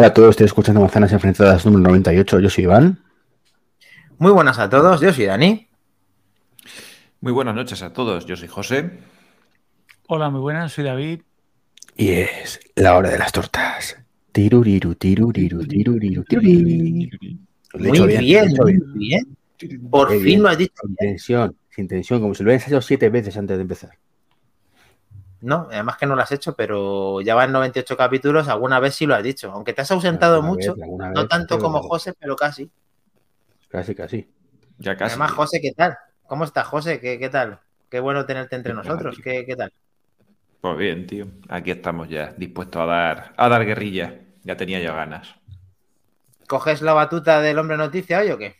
Hola a todos, estoy escuchando Manzanas Enfrentadas número 98. Yo soy Iván. Muy buenas a todos, yo soy Dani. Muy buenas noches a todos, yo soy José. Hola, muy buenas, soy David. Y es la hora de las tortas. Tiruriru, tiruriru, tiruriru, tiruriru. Muy hecho bien, he muy hecho bien. Por fin bien, lo has dicho. Sin tensión, sin tensión, como si lo hubieras hecho siete veces antes de empezar. No, además que no lo has hecho, pero ya van 98 capítulos, alguna vez sí lo has dicho. Aunque te has ausentado Alguna mucho, vez, no vez, tanto pero- como José, pero casi. Casi, casi. Ya casi. Además, José, ¿qué tal? ¿Cómo estás, José? ¿Qué, qué tal? Qué bueno tenerte entre Pues nosotros. ¿Qué, qué tal? Pues bien, tío. Aquí estamos ya, dispuestos a dar, a dar guerrilla. Ya tenía yo ganas. ¿Coges la batuta del hombre noticia hoy o qué?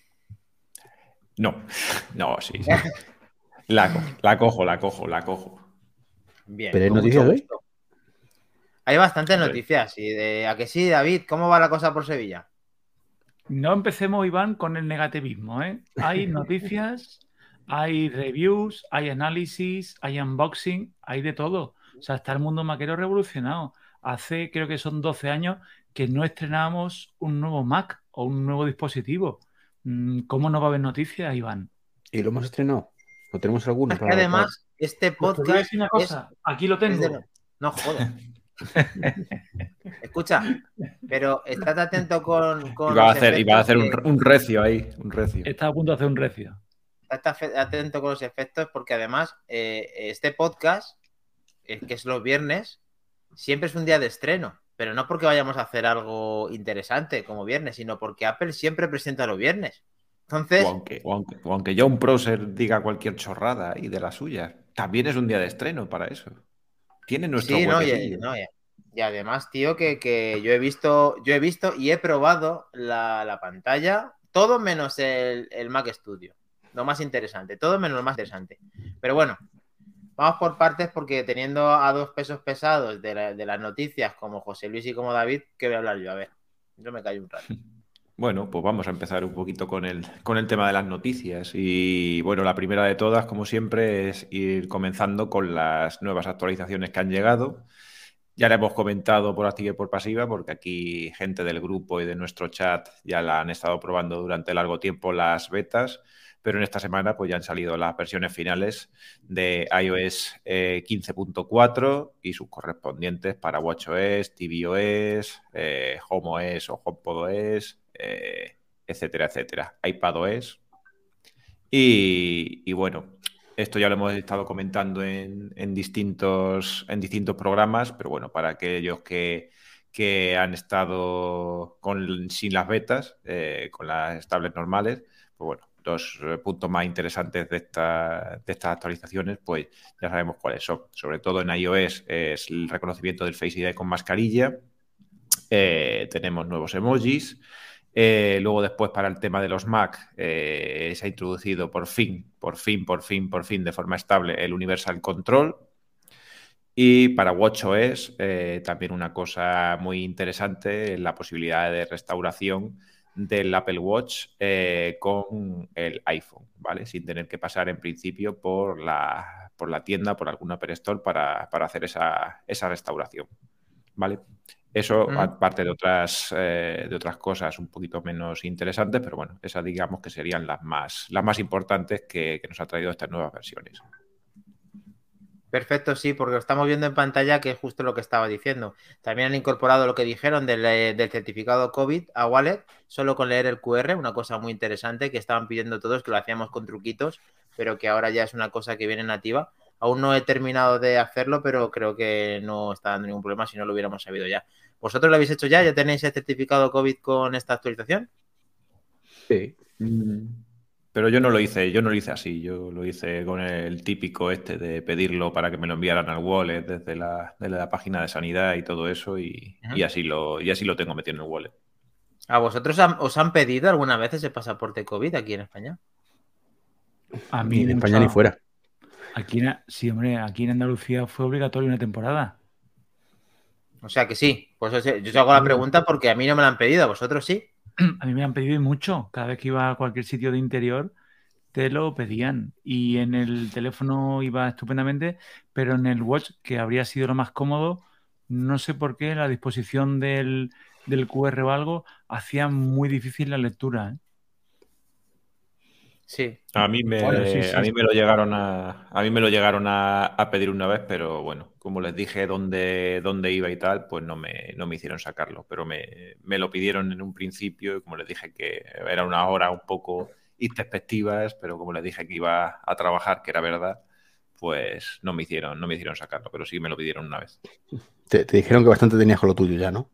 No, no, sí, sí. La, co- la cojo, la cojo, la cojo. Bien. ¿Pero hay noticias hoy? bastantes noticias. Y de, ¿A que sí, David? ¿Cómo va la cosa por Sevilla? No empecemos, Iván, con el negativismo. ¿eh? Hay noticias, hay reviews, hay análisis, hay unboxing, hay de todo. O sea, está el mundo maquero revolucionado. Hace, creo que son 12 años, que no estrenamos un nuevo Mac o un nuevo dispositivo. Mm, ¿Cómo no va a haber noticias, Iván? ¿Y lo hemos estrenado? ¿O tenemos alguno? Es que para- además, este Pues te voy a podcast. decir una es- cosa, aquí lo tengo. de- No jodas. Escucha, pero estad atento con. con Iba a hacer, iba a hacer un, recio ahí, un recio. Está a punto de hacer un recio. fe- atento con los efectos porque además eh, este podcast, eh, que es los viernes, siempre es un día de estreno. Pero no porque vayamos a hacer algo interesante como viernes, sino porque Apple siempre presenta los viernes. Entonces, O aunque, o aunque, o aunque John Prosser diga cualquier chorrada y de la suya, también es un día de estreno para eso. Tiene nuestro Sí, no, y, no, y- y además, tío, que, que yo he visto, yo he visto y he probado la, la pantalla, todo menos el, el Mac Studio. Lo más interesante, todo menos lo más interesante. Pero bueno, vamos por partes porque teniendo a dos pesos pesados de, la- de las noticias como José Luis y como David, ¿qué voy a hablar yo? A ver, yo me callo un rato. Bueno, pues vamos a empezar un poquito con el, con el tema de las noticias. Y bueno, la primera de todas, como siempre, es ir comenzando con las nuevas actualizaciones que han llegado. Ya la hemos comentado por activa y por pasiva, porque aquí gente del grupo y de nuestro chat ya la han estado probando durante largo tiempo las betas, pero en esta semana pues ya han salido las versiones finales de iOS eh, 15.4 y sus correspondientes para WatchOS, tvOS, eh, HomeOS o HomePodOS, eh, etcétera, etcétera. iPadOS. Y, y bueno, esto ya lo hemos estado comentando en, distintos, en distintos programas, pero bueno, para aquellos que, que han estado con, sin las betas, eh, con las tablets normales, pues bueno, los eh, puntos más interesantes de, esta- de estas actualizaciones, pues ya sabemos cuáles son. Sobre todo en iOS es el reconocimiento del Face ID con mascarilla. Eh, tenemos nuevos emojis. Eh, luego después para el tema de los Mac se ha introducido por fin, por fin, por fin, por fin de forma estable el Universal Control. Y para WatchOS también una cosa muy interesante es la posibilidad de restauración del Apple Watch eh, con el iPhone, ¿vale? Sin tener que pasar en principio por la, por la tienda, por alguna Apple Store para, para hacer esa, esa restauración, ¿vale? Eso, aparte de otras, eh, de otras cosas un poquito menos interesantes, pero bueno, esas digamos que serían las más, las más importantes que, que nos ha traído estas nuevas versiones. Perfecto, sí, porque lo estamos viendo en pantalla, que es justo lo que estaba diciendo. También han incorporado lo que dijeron del, eh, del certificado COVID a Wallet, solo con leer el QR, una cosa muy interesante que estaban pidiendo todos, que lo hacíamos con truquitos, pero que ahora ya es una cosa que viene nativa. Aún no he terminado de hacerlo, pero creo que no está dando ningún problema si no lo hubiéramos sabido ya. ¿Vosotros lo habéis hecho ya? ¿Ya tenéis el certificado COVID con esta actualización? Sí. Pero yo no lo hice, yo no lo hice así, yo lo hice con el típico este de pedirlo para que me lo enviaran al wallet desde la, desde la página de sanidad y todo eso, y, así lo, y así lo tengo metido en el wallet. ¿A vosotros han- os han pedido alguna vez ese pasaporte COVID aquí en España? A Ni en España ni fuera. Aquí en, sí, hombre, aquí en Andalucía fue obligatorio una temporada. O sea que sí, pues yo os hago la pregunta porque a mí no me la han pedido, a vosotros sí. A mí me han pedido mucho. Cada vez que iba a cualquier sitio de interior, te lo pedían. Y en el teléfono iba estupendamente, pero en el watch, que habría sido lo más cómodo, no sé por qué la disposición del, del QR o algo, hacía muy difícil la lectura. ¿eh? Sí. A mí me, Bueno, sí, sí. a mí me lo llegaron a, a mí me lo llegaron a, a pedir una vez, pero bueno, como les dije dónde, dónde iba y tal, pues no me, no me hicieron sacarlo. Pero me, me lo pidieron en un principio y como les dije que era una hora un poco introspectivas, pero como les dije que iba a trabajar, que era verdad, pues no me hicieron, no me hicieron sacarlo, pero sí me lo pidieron una vez. Te, te dijeron que bastante tenías con lo tuyo ya, ¿no?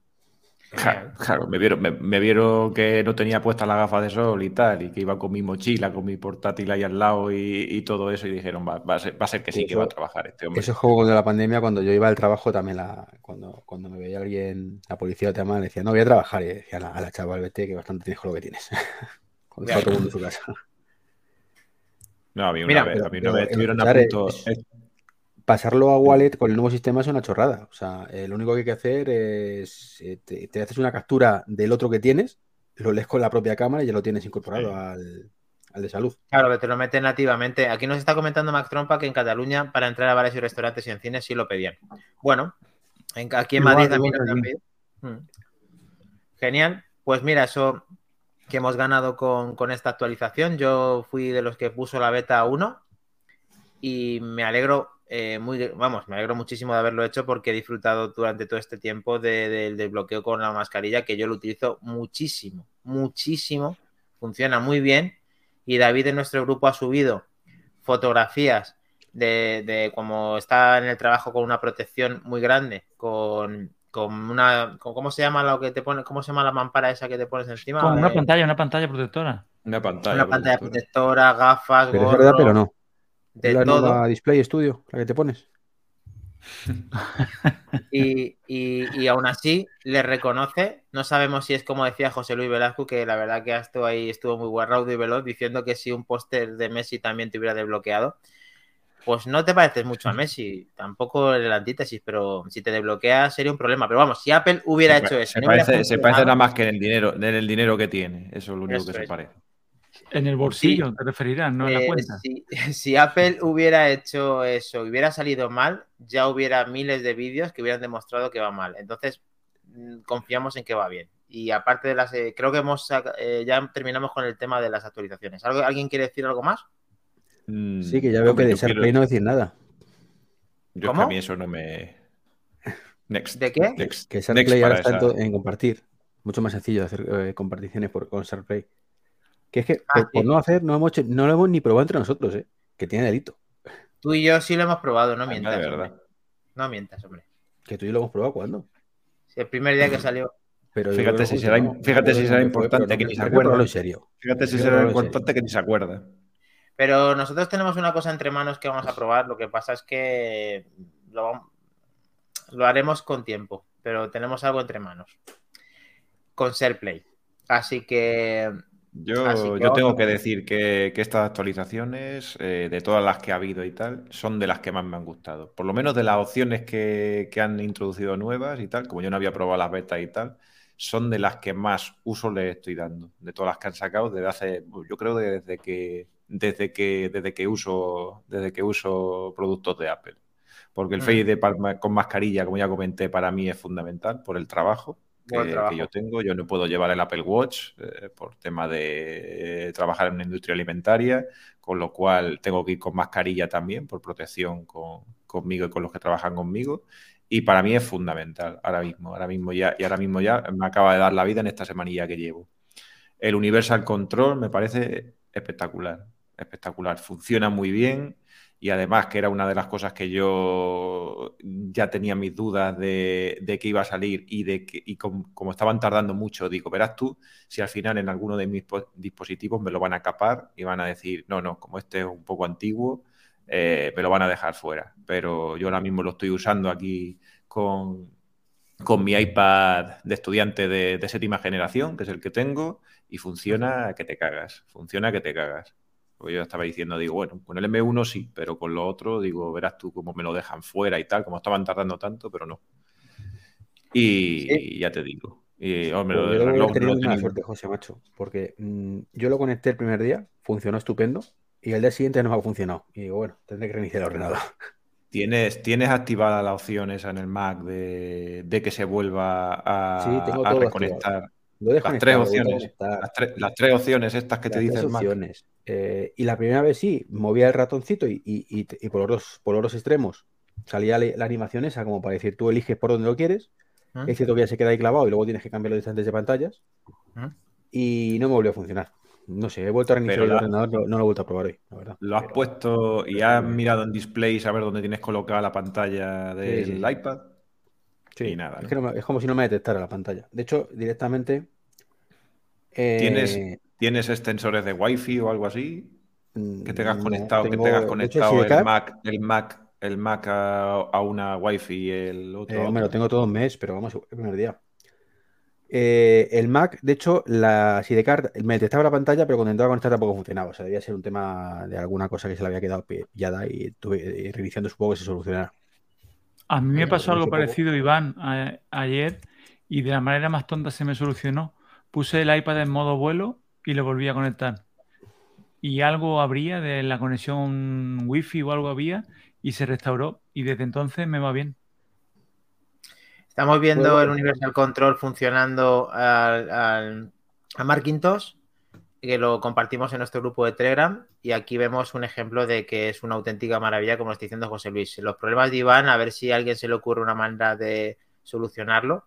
Claro, claro, me vieron, me, me vieron que no tenía puestas las gafas de sol y tal, y que iba con mi mochila, con mi portátil ahí al lado y, y todo eso, y dijeron, va, va a, ser, va a ser que sí, que va a trabajar este hombre. Eso es como de la pandemia, cuando yo iba al trabajo también, la, cuando, cuando me veía alguien, la policía te llamaba, decía, no voy a trabajar. Y decía, a la, a la chaval, vete, que bastante tienes con lo que tienes. Cuando estaba todo el mundo en su casa. No, a mí una Mira, vez, a mí una vez estuvieron a punto. es- Pasarlo a Wallet con el nuevo sistema es una chorrada. O sea, eh, lo único que hay que hacer es, eh, te, te haces una captura del otro que tienes, lo lees con la propia cámara y ya lo tienes incorporado Sí. al, al de salud. Claro, que te lo meten nativamente. Aquí nos está comentando Mac Trompa que en Cataluña para entrar a bares y restaurantes y en cines sí lo pedían. Bueno, en- aquí en Igual, Madrid también igual lo pedido. Mm. Genial. Pues mira, eso que hemos ganado con, con esta actualización. Yo fui de los que puso la beta 1 y me alegro eh, muy, vamos, me alegro muchísimo de haberlo hecho porque he disfrutado durante todo este tiempo de- del desbloqueo con la mascarilla, que yo lo utilizo muchísimo, muchísimo. Funciona muy bien. Y David en nuestro grupo ha subido fotografías de, de cómo está en el trabajo con una protección muy grande, con, con una, con- ¿cómo se llama lo que te pone, cómo se llama la mampara esa que te pones encima? Con una Eh, pantalla, una pantalla protectora. Una pantalla. una pantalla protectora. protectora, gafas, Pero es verdad, pero no. De ¿Es la todo. nueva Display Studio, la que te pones? Y, y, y aún así le reconoce, no sabemos si es como decía José Luis Velasco, que la verdad que estuvo ahí, estuvo muy guarraudo y veloz, diciendo que si un póster de Messi también te hubiera desbloqueado, pues no te pareces mucho a Messi, tampoco el antítesis, pero si te desbloquea sería un problema. Pero vamos, si Apple hubiera Se hecho eso, Se no parece, se parece nada más que en el dinero, en el dinero que tiene. Eso es lo único Eso que se parece. En el bolsillo, te referirás, no en la Eh, cuenta. si, si Apple hubiera hecho eso, hubiera salido mal, ya hubiera miles de vídeos que hubieran demostrado que va mal. Entonces, mm, confiamos en que va bien. Y aparte de las, eh, creo que hemos eh, ya terminamos con el tema de las actualizaciones. ¿Algo, ¿Alguien quiere decir algo más? Mm, Sí, que ya veo que de quiero- SharePlay no decir nada. Yo es que ¿Cómo? a mí eso no me. Next. ¿De qué? Next. Que SharePlay ahora está en, esa- en compartir. Mucho más sencillo hacer eh, comparticiones por, con SharePlay. Que es que Ah, por, no hacer, no, hemos hecho- no lo hemos ni probado entre nosotros, ¿eh? Que tiene delito. Tú y yo sí lo hemos probado, no Anda, mientas. de verdad. hombre. No mientas, hombre. Que tú y yo lo hemos probado cuando. Sí, El primer día que salió. Pero Fíjate si será- fíjate si será importante que ni se acuerda. en serio. Fíjate si será importante que ni se acuerda. Pero nosotros tenemos una cosa entre manos que vamos a probar. Lo que pasa es que lo, lo haremos con tiempo, pero tenemos algo entre manos. Con SharePlay. Así que Yo, que yo tengo que decir que, que estas actualizaciones, eh, de todas las que ha habido y tal, son de las que más me han gustado. Por lo menos de las opciones que, que han introducido nuevas y tal, como yo no había probado las betas y tal, son de las que más uso le estoy dando. De todas las que han sacado desde hace, yo creo desde que, desde que, desde que uso, desde que uso productos de Apple. Porque el Mm. Face de palma- con mascarilla, como ya comenté, para mí es fundamental por el trabajo que, yo tengo. Yo no puedo llevar el Apple Watch eh, por tema de eh, trabajar en una industria alimentaria, con lo cual tengo que ir con mascarilla también por protección con- conmigo y con los que trabajan conmigo. Y para mí es fundamental ahora mismo, ahora mismo ya, y ahora mismo ya me acaba de dar la vida en esta semanilla que llevo. El Universal Control me parece espectacular, espectacular. Funciona muy bien y además que era una de las cosas que yo ya tenía mis dudas de, que iba a salir y de que y com- como estaban tardando mucho, digo, verás tú si al final en alguno de mis po- dispositivos me lo van a capar y van a decir, no, no, como este es un poco antiguo, eh, me lo van a dejar fuera. Pero yo ahora mismo lo estoy usando aquí con, con mi iPad de estudiante de, de séptima generación, que es el que tengo, y funciona que te cagas, funciona que te cagas. Porque yo estaba diciendo, digo, bueno, con el M1 sí, pero con lo otro, digo, verás tú cómo me lo dejan fuera y tal, como estaban tardando tanto, pero no. Y, Sí. ya te digo. Y, hombre, Pues lo yo que reloj he no tenido lo una suerte, José Macho, porque mm, yo lo conecté el primer día, funcionó estupendo, y el día siguiente no me ha funcionado. Y digo, bueno, tendré que reiniciar el ordenador. ¿Tienes, ¿Tienes activada la opción esa en el Mac de, de que se vuelva a, Sí, tengo a todo reconectar? Lo Las tres lo opciones. Las, tres- las tres opciones estas que te Las dice el Mac. opciones. Eh, y la primera vez sí, movía el ratoncito y, y- y- y por, los dos, por los dos extremos salía la, la animación esa, como para decir, tú eliges por dónde lo quieres. ¿Mm? Es cierto que ya se queda ahí clavado y luego tienes que cambiar los distantes de pantallas. ¿Mm? Y no me volvió a funcionar. No sé, he vuelto a reiniciar el la- ordenador, no, no lo he vuelto a probar hoy, la verdad. ¿Lo has Pero- puesto y has mirado en display a ver dónde tienes colocada la pantalla del sí, sí. iPad? Sí, y nada, Es, ¿no? que no me- es como si no me detectara la pantalla. De hecho, directamente. eh, ¿Tienes, ¿Tienes extensores de Wi-Fi o algo así? Que tengas no, conectado, que tengas hecho, conectado el Mac, el Mac, el Mac a, a una Wi-Fi y el otro. eh, hombre, lo tengo todo un mes, pero vamos, el primer día. Eh, el Mac, de hecho, la Sidecar me detectaba la pantalla, pero cuando entraba a conectar tampoco funcionaba. O sea, debía ser un tema de alguna cosa que se le había quedado pillada y tuve eh, reiniciando supongo que se solucionará. A mí me pasó pues algo parecido, Iván, a- ayer y de la manera más tonta se me solucionó. Puse el iPad en modo vuelo y lo volví a conectar. Y algo habría de la conexión wifi o algo había y se restauró y desde entonces me va bien. Estamos viendo el. Universal Control funcionando al, al- a Macintosh, que lo compartimos en nuestro grupo de Telegram, y aquí vemos un ejemplo de que es una auténtica maravilla, como está diciendo José Luis. Los problemas de Iván, a ver si a alguien se le ocurre una manera de solucionarlo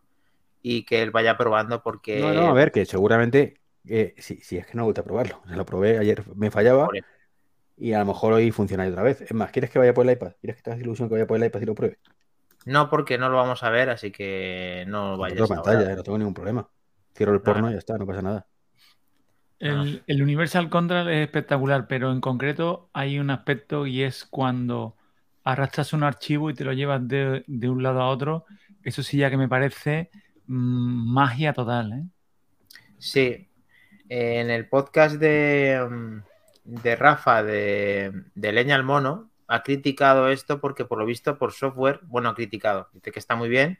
y que él vaya probando porque... No, no, a ver, que seguramente, eh, si, si es que no me gusta probarlo. Se lo probé ayer, me fallaba y a lo mejor hoy funciona otra vez. Es más, ¿quieres que vaya por el iPad? ¿Quieres que te hagas ilusión que vaya por el iPad y lo pruebe? No, porque no lo vamos a ver, así que no vayas otra ahora. pantalla, eh, no tengo ningún problema. Cierro el porno y ya está, no pasa nada. El, el Universal Control es espectacular, pero en concreto hay un aspecto y es cuando arrastras un archivo y te lo llevas de, de un lado a otro. Eso sí ya que me parece mm, magia total, ¿eh? Sí, en el podcast de, mm, de Rafa de, de Leña al Mono ha criticado esto porque por lo visto por software, bueno, ha criticado, dice que está muy bien,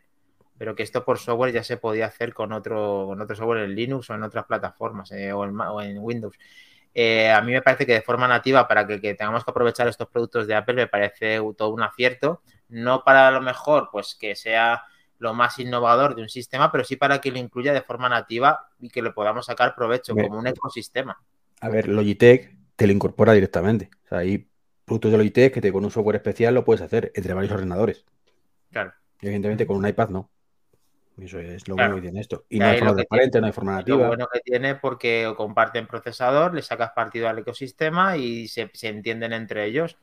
pero que esto por software ya se podía hacer con otro, con otro software en Linux o en otras plataformas eh, o, en, Windows. Eh, a mí me parece que de forma nativa, para que, que tengamos que aprovechar estos productos de Apple, me parece todo un acierto. No para lo mejor, pues que sea lo más innovador de un sistema, pero sí para que lo incluya de forma nativa y que le podamos sacar provecho como un ecosistema. A ver, Logitech te lo incorpora directamente. O sea, hay productos de Logitech que te, con un software especial lo puedes hacer entre varios ordenadores. Claro. Evidentemente con un iPad no. Eso es lo Claro. bueno que tiene esto. Y Y no hay forma lo transparente, no hay forma Lo nativa. bueno que tiene porque comparten procesador, le sacas partido al ecosistema y se, se entienden entre ellos.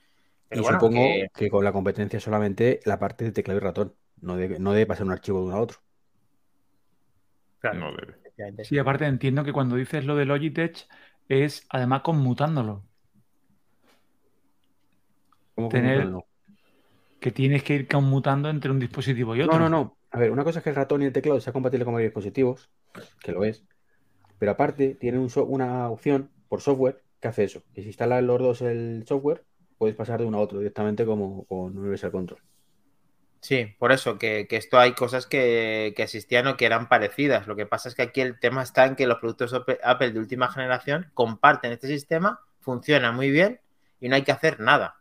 Pero y bueno, supongo que- que... con la competencia solamente la parte de teclado y ratón, no de, no de pasar un archivo de uno a otro. claro, No debe. Sí, aparte entiendo que cuando dices lo de Logitech es además conmutándolo, ¿Cómo Tener- que tienes que ir conmutando entre un dispositivo y otro. No, no, no. A ver, una cosa es que el ratón y el teclado sea compatible con varios dispositivos, que lo es. Pero aparte, tiene un so- una opción por software que hace eso. Que si instalas los dos el software, puedes pasar de uno a otro directamente como con Universal Control. Sí, por eso, que, que esto hay cosas que, que existían o que eran parecidas. Lo que pasa es que aquí el tema está en que los productos Apple de última generación comparten este sistema, funciona muy bien y no hay que hacer nada.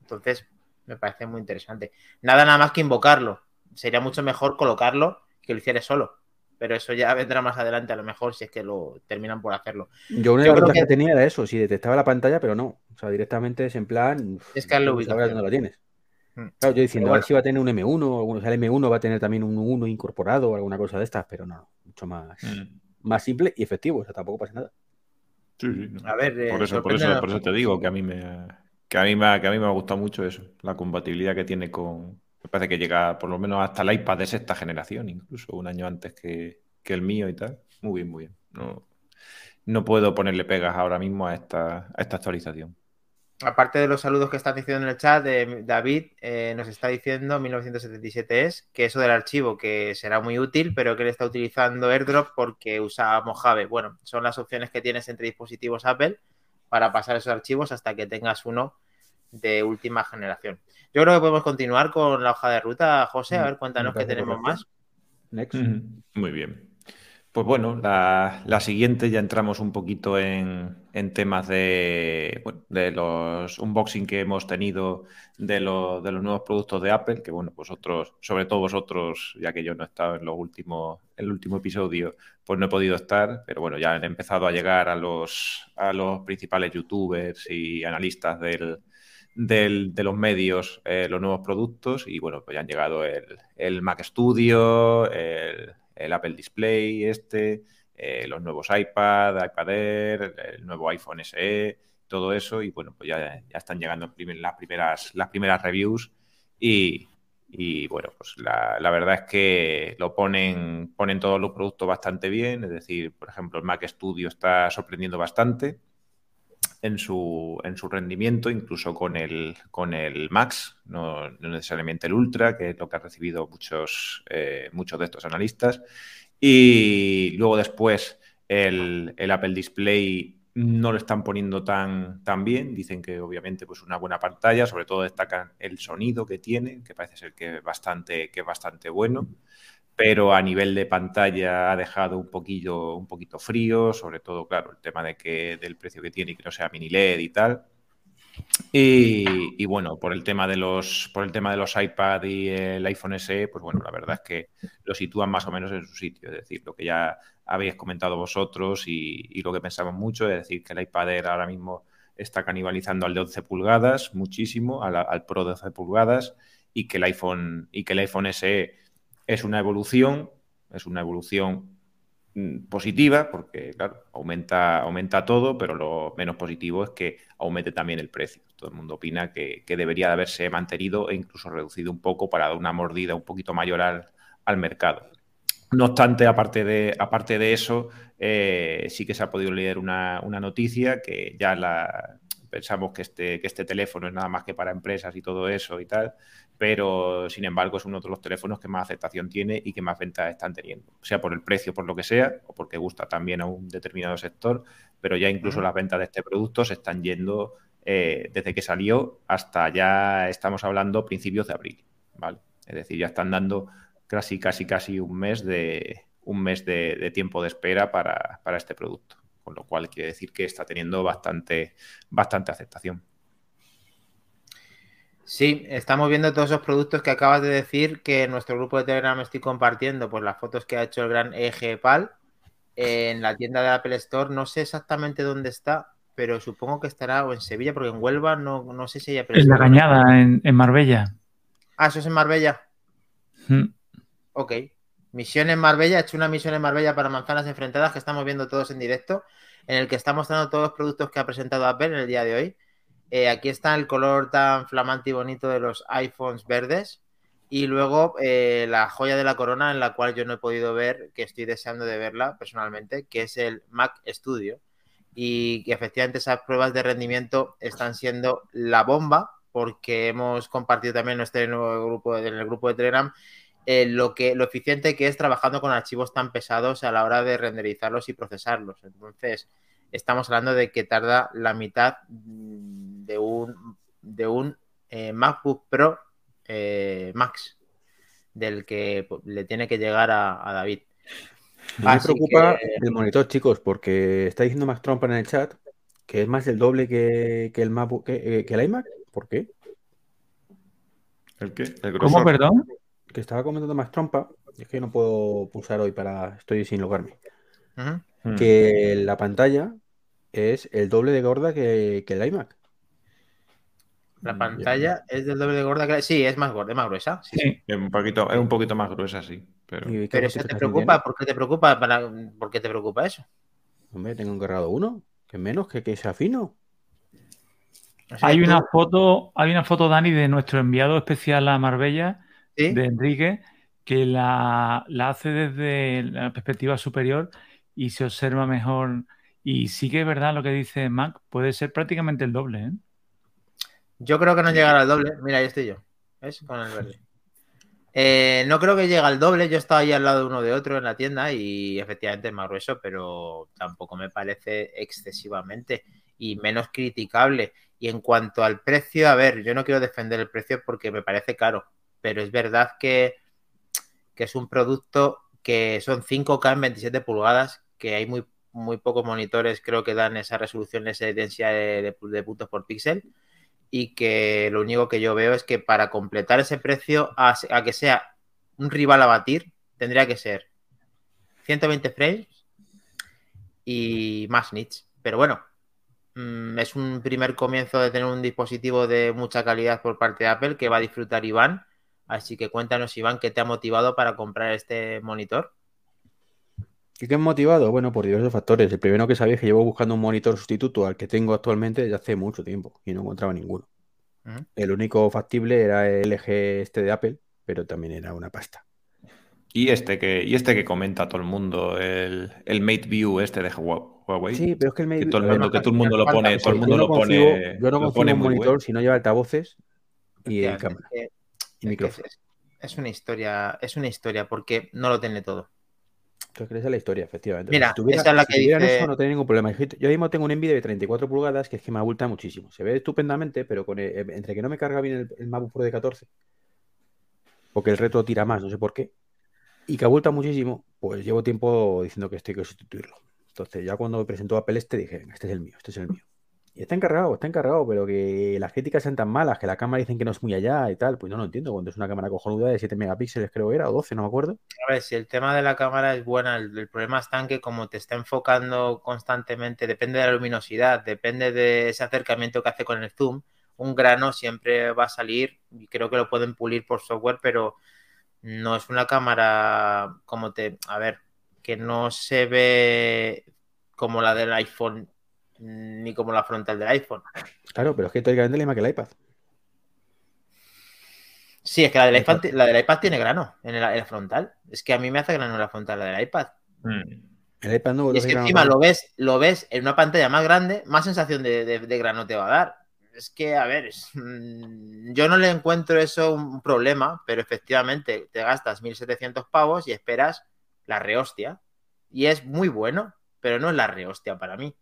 Entonces, me parece muy interesante. Nada nada más que invocarlo. Sería mucho mejor colocarlo que lo hicieras solo. Pero eso ya vendrá más adelante, a lo mejor, si es que lo terminan por hacerlo. Yo una de las que... tenía era eso, si detectaba la pantalla, pero no. O sea, directamente es en plan. Es que sabrás ubicación. dónde lo tienes. Mm. Claro, yo diciendo, a ver si va a tener un M1, o sea, el M1 va a tener también un 1 incorporado o alguna cosa de estas, pero no, mucho más, Mm. más simple y efectivo, o sea, tampoco pasa nada. Sí, sí, no. A ver, eh, por, eso, por, eso, por eso te digo que a mí me que a mí me, ha- que a mí me ha gustado mucho eso, la compatibilidad que tiene con. Me parece que llega por lo menos hasta el iPad de sexta generación, incluso un año antes que, que el mío y tal. Muy bien, muy bien. No, no puedo ponerle pegas ahora mismo a esta, a esta actualización. Aparte de los saludos que están diciendo en el chat, de David eh, nos está diciendo 1977 es que eso del archivo que será muy útil, pero que él está utilizando AirDrop porque usa Mojave. Bueno, son las opciones que tienes entre dispositivos Apple para pasar esos archivos hasta que tengas uno de última generación. Yo creo que podemos continuar con la hoja de ruta, José. A ver, cuéntanos qué tenemos más. Next. Muy bien. Pues bueno, la, siguiente ya entramos un poquito en, temas de, de los unboxing que hemos tenido de, los nuevos productos de Apple, que bueno, vosotros, sobre todo vosotros, ya que yo no he estado en los últimos, el último episodio, pues no he podido estar, pero bueno, ya han empezado a llegar a los, a los principales youtubers y analistas del, de los medios eh, los nuevos productos y bueno, pues ya han llegado el, el Mac Studio, el el Apple Display este, eh, los nuevos iPad, iPad Air, el nuevo iPhone SE, todo eso y bueno, pues ya, ya están llegando las primeras, las primeras reviews. Y, bueno, pues la, verdad es que lo ponen, ponen todos los productos bastante bien, es decir, por ejemplo, el Mac Studio está sorprendiendo bastante en su, en su rendimiento, incluso con el, con el Max, no, necesariamente el Ultra, que es lo que han recibido muchos, eh, muchos de estos analistas. Y luego después el, Apple Display no lo están poniendo tan, tan bien. Dicen que obviamente pues una buena pantalla, sobre todo destacan el sonido que tiene, que parece ser que bastante, que es bastante bueno pero a nivel de pantalla ha dejado un poquillo, un poquito frío, sobre todo, claro, el tema de que del precio que tiene y que no sea mini LED y tal. Y, bueno, por el tema de los, por el tema de los iPad y el iPhone SE, pues bueno, la verdad es que lo sitúan más o menos en su sitio, es decir, lo que ya habéis comentado vosotros y, lo que pensamos mucho, es decir, que el iPad Air ahora mismo está canibalizando al de 11 pulgadas muchísimo, al, Pro de 12 pulgadas, y que el iPhone, y que el iPhone SE es una evolución, es una evolución mm, positiva porque, claro, aumenta, aumenta todo, pero lo menos positivo es que aumente también el precio. Todo el mundo opina que, debería de haberse mantenido e incluso reducido un poco para dar una mordida un poquito mayor al, mercado. No obstante, aparte de, aparte de eso, eh, sí que se ha podido leer una, una noticia que ya la, pensamos que este, que este teléfono es nada más que para empresas y todo eso y tal, pero sin embargo es uno de los teléfonos que más aceptación tiene y que más ventas están teniendo, sea por el precio, por lo que sea, o porque gusta también a un determinado sector, pero ya incluso las ventas de este producto se están yendo eh, desde que salió hasta ya estamos hablando principios de abril, ¿vale? Es decir, ya están dando casi, casi, casi un mes de, un mes de, tiempo de espera para, para este producto con lo cual quiere decir que está teniendo bastante, bastante aceptación. Sí, estamos viendo todos esos productos que acabas de decir que en nuestro grupo de Telegram estoy compartiendo, pues las fotos que ha hecho el gran Eje Pal en la tienda de Apple Store. No sé exactamente dónde está, pero supongo que estará o en Sevilla, porque en Huelva no, no sé si hay Apple En la Cañada, en, Marbella. Ah, eso es en Marbella. Hmm. Ok. Misión en Marbella, he hecho una misión en Marbella para manzanas enfrentadas que estamos viendo todos en directo, en el que está mostrando todos los productos que ha presentado Apple en el día de hoy. Eh, aquí está el color tan flamante y bonito de los iPhones verdes. Y luego eh, la joya de la corona en la cual yo no he podido ver, que estoy deseando de verla personalmente, que es el Mac Studio. Y que efectivamente esas pruebas de rendimiento están siendo la bomba, porque hemos compartido también nuestro nuevo grupo, en el grupo de Telegram eh, lo, que, lo eficiente que es trabajando con archivos tan pesados a la hora de renderizarlos y procesarlos. Entonces, estamos hablando de que tarda la mitad de un, de un eh, MacBook Pro eh, Max, del que pues, le tiene que llegar a, David. me preocupa el monitor, chicos, porque está diciendo Max Trump en el chat que es más del doble que, el MacBook, que, el iMac. ¿Por qué? ¿El qué? ¿Cómo, perdón? que estaba comentando más trompa, es que no puedo pulsar hoy para. Estoy sin logarme. Que la pantalla es el doble de gorda que, el iMac. La mm, pantalla es del doble de gorda que Sí, es más gorda, es más gruesa. Sí, Es, un poquito, es un poquito más gruesa, sí. Pero, pero eso te preocupa, ¿por qué te preocupa? Para... ¿Por qué te preocupa eso? Hombre, tengo encargado uno, que menos que que sea fino. hay una foto, hay una foto, Dani, de nuestro enviado especial a Marbella, de Enrique, que la, hace desde la perspectiva superior y se observa mejor. Y sí que es verdad lo que dice Mac, puede ser prácticamente el doble. ¿eh? Yo creo que no llegará al doble. Mira, ahí estoy yo. ¿Ves? Con el verde. Eh, no creo que llegue al doble. Yo estaba ahí al lado uno de otro en la tienda y efectivamente es más grueso, pero tampoco me parece excesivamente y menos criticable. Y en cuanto al precio, a ver, yo no quiero defender el precio porque me parece caro pero es verdad que, es un producto que son 5K en 27 pulgadas, que hay muy, muy pocos monitores, creo que dan esa resolución, esa densidad de, de puntos por píxel y que lo único que yo veo es que para completar ese precio a, que sea un rival a batir, tendría que ser 120 frames y más nits. Pero bueno, mmm, es un primer comienzo de tener un dispositivo de mucha calidad por parte de Apple que va a disfrutar Iván. Así que cuéntanos, Iván, qué te ha motivado para comprar este monitor. ¿Y qué me ha motivado? Bueno, por diversos factores. El primero que sabía es que llevo buscando un monitor sustituto al que tengo actualmente desde hace mucho tiempo y no encontraba ninguno. Uh -huh. El único factible era el LG este de Apple, pero también era una pasta. Y este que, y este que comenta todo el mundo, el, el Mate View este de Huawei. Sí, pero es que el Mate que todo el mundo, que todo el mundo lo pone, todo el mundo yo no lo pone. Yo no en un monitor si no lleva altavoces y cámara es y es micrófono. es, es una historia, es una historia porque no lo tiene todo. Esa es la historia, efectivamente. Mira, si tuviera, esa es la si que dice- eso, no tenía ningún problema. Yo mismo tengo un Nvidia de 34 pulgadas que es que me abulta muchísimo. Se ve estupendamente, pero con el- entre que no me carga bien el, el MacBook Pro de 14, porque el retro tira más, no sé por qué, y que abulta muchísimo, pues llevo tiempo diciendo que esto hay que sustituirlo. Entonces, ya cuando me presentó Apple este, dije, este es el mío, este es el mío. Está encargado, está encargado, pero que las críticas sean tan malas, que la cámara dicen que no es muy allá y tal, pues no lo entiendo. Cuando es una cámara cojonuda de 7 megapíxeles, creo que era, o 12, no me acuerdo. A ver, si el tema de la cámara es buena, el, el problema está en que como te está enfocando constantemente, depende de la luminosidad, depende de ese acercamiento que hace con el zoom, un grano siempre va a salir y creo que lo pueden pulir por software, pero no es una cámara como te, a ver, que no se ve como la del iPhone ni como la frontal del iPhone. Claro, pero es que teóricamente es la misma que el iPad. Sí, es que la del iPad, la del iPad tiene grano en la, en la frontal. Es que a mí me hace grano en la frontal la del iPad. Mm. El iPad no Y es que encima lo ves, lo ves en una pantalla más grande, más sensación de, de, de grano te va a dar. Es que, a ver, es, mm, yo no le encuentro eso un problema, pero efectivamente te gastas 1.700 pavos y esperas la rehostia. Y es muy bueno, pero no es la rehostia para mí.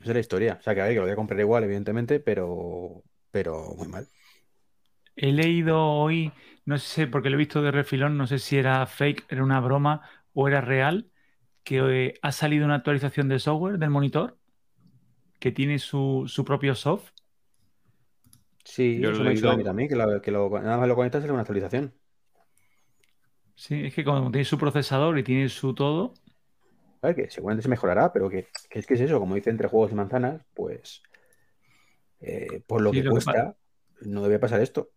Esa es la historia. O sea, que a ver, que lo voy a comprar igual, evidentemente, pero, pero muy mal. He leído hoy, no sé, porque lo he visto de refilón, no sé si era fake, era una broma o era real, que eh, ha salido una actualización de software del monitor que tiene su, su propio soft. Sí, Yo eso lo me he dicho a mí también, que, lo- nada más lo conectas sale una actualización. Sí, es que como tiene su procesador y tiene su todo, A ver, que seguramente se mejorará, pero que, que es que es eso, como dice entre juegos y manzanas, pues eh, por lo Sí, que lo que cuesta, no debía pasar esto.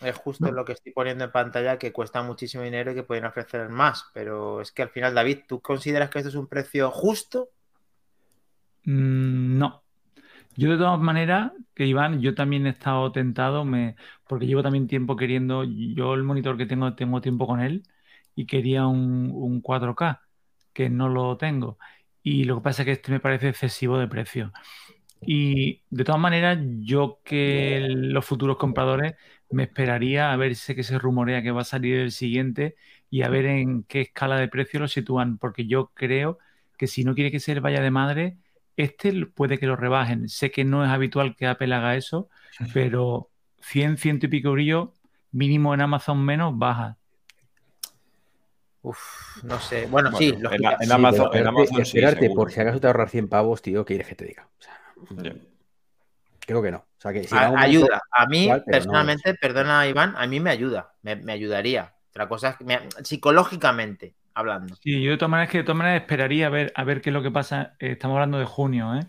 Es justo No. lo que estoy poniendo en pantalla, que cuesta muchísimo dinero y que pueden ofrecer más. Pero es que al final, David, ¿tú consideras que esto es un precio justo? Mm, no. Yo de todas maneras, que Iván, yo también he estado tentado, me, porque llevo también tiempo queriendo, yo el monitor que tengo, tengo tiempo con él y quería un, un 4K, que no lo tengo. Y lo que pasa es que este me parece excesivo de precio. Y de todas maneras, yo que los futuros compradores me esperaría a ver sé que se rumorea que va a salir el siguiente y a ver en qué escala de precio lo sitúan, porque yo creo que si no quiere que se vaya de madre, este puede que lo rebajen. Sé que no es habitual que Apple haga eso, pero 100, 100 y pico brillo, mínimo en Amazon menos, baja. Uf, no sé. Bueno, Bueno, sí, en lógica- la- en sí, Amazon- en esperarte, Amazon sí, esperarte seguro. por si acaso te ahorras 100 pavos, tío, que quieres que te diga. O sea, Ya. creo que no. O sea, que si A- momento- ayuda. A mí, igual, pero no personalmente, perdona, Iván, a mí me ayuda. Me, me ayudaría. Otra cosa es que me- psicológicamente hablando. Sí, yo de todas maneras que de todas maneras esperaría a ver, a ver qué es lo que pasa. Eh, Estamos hablando de junio, ¿eh?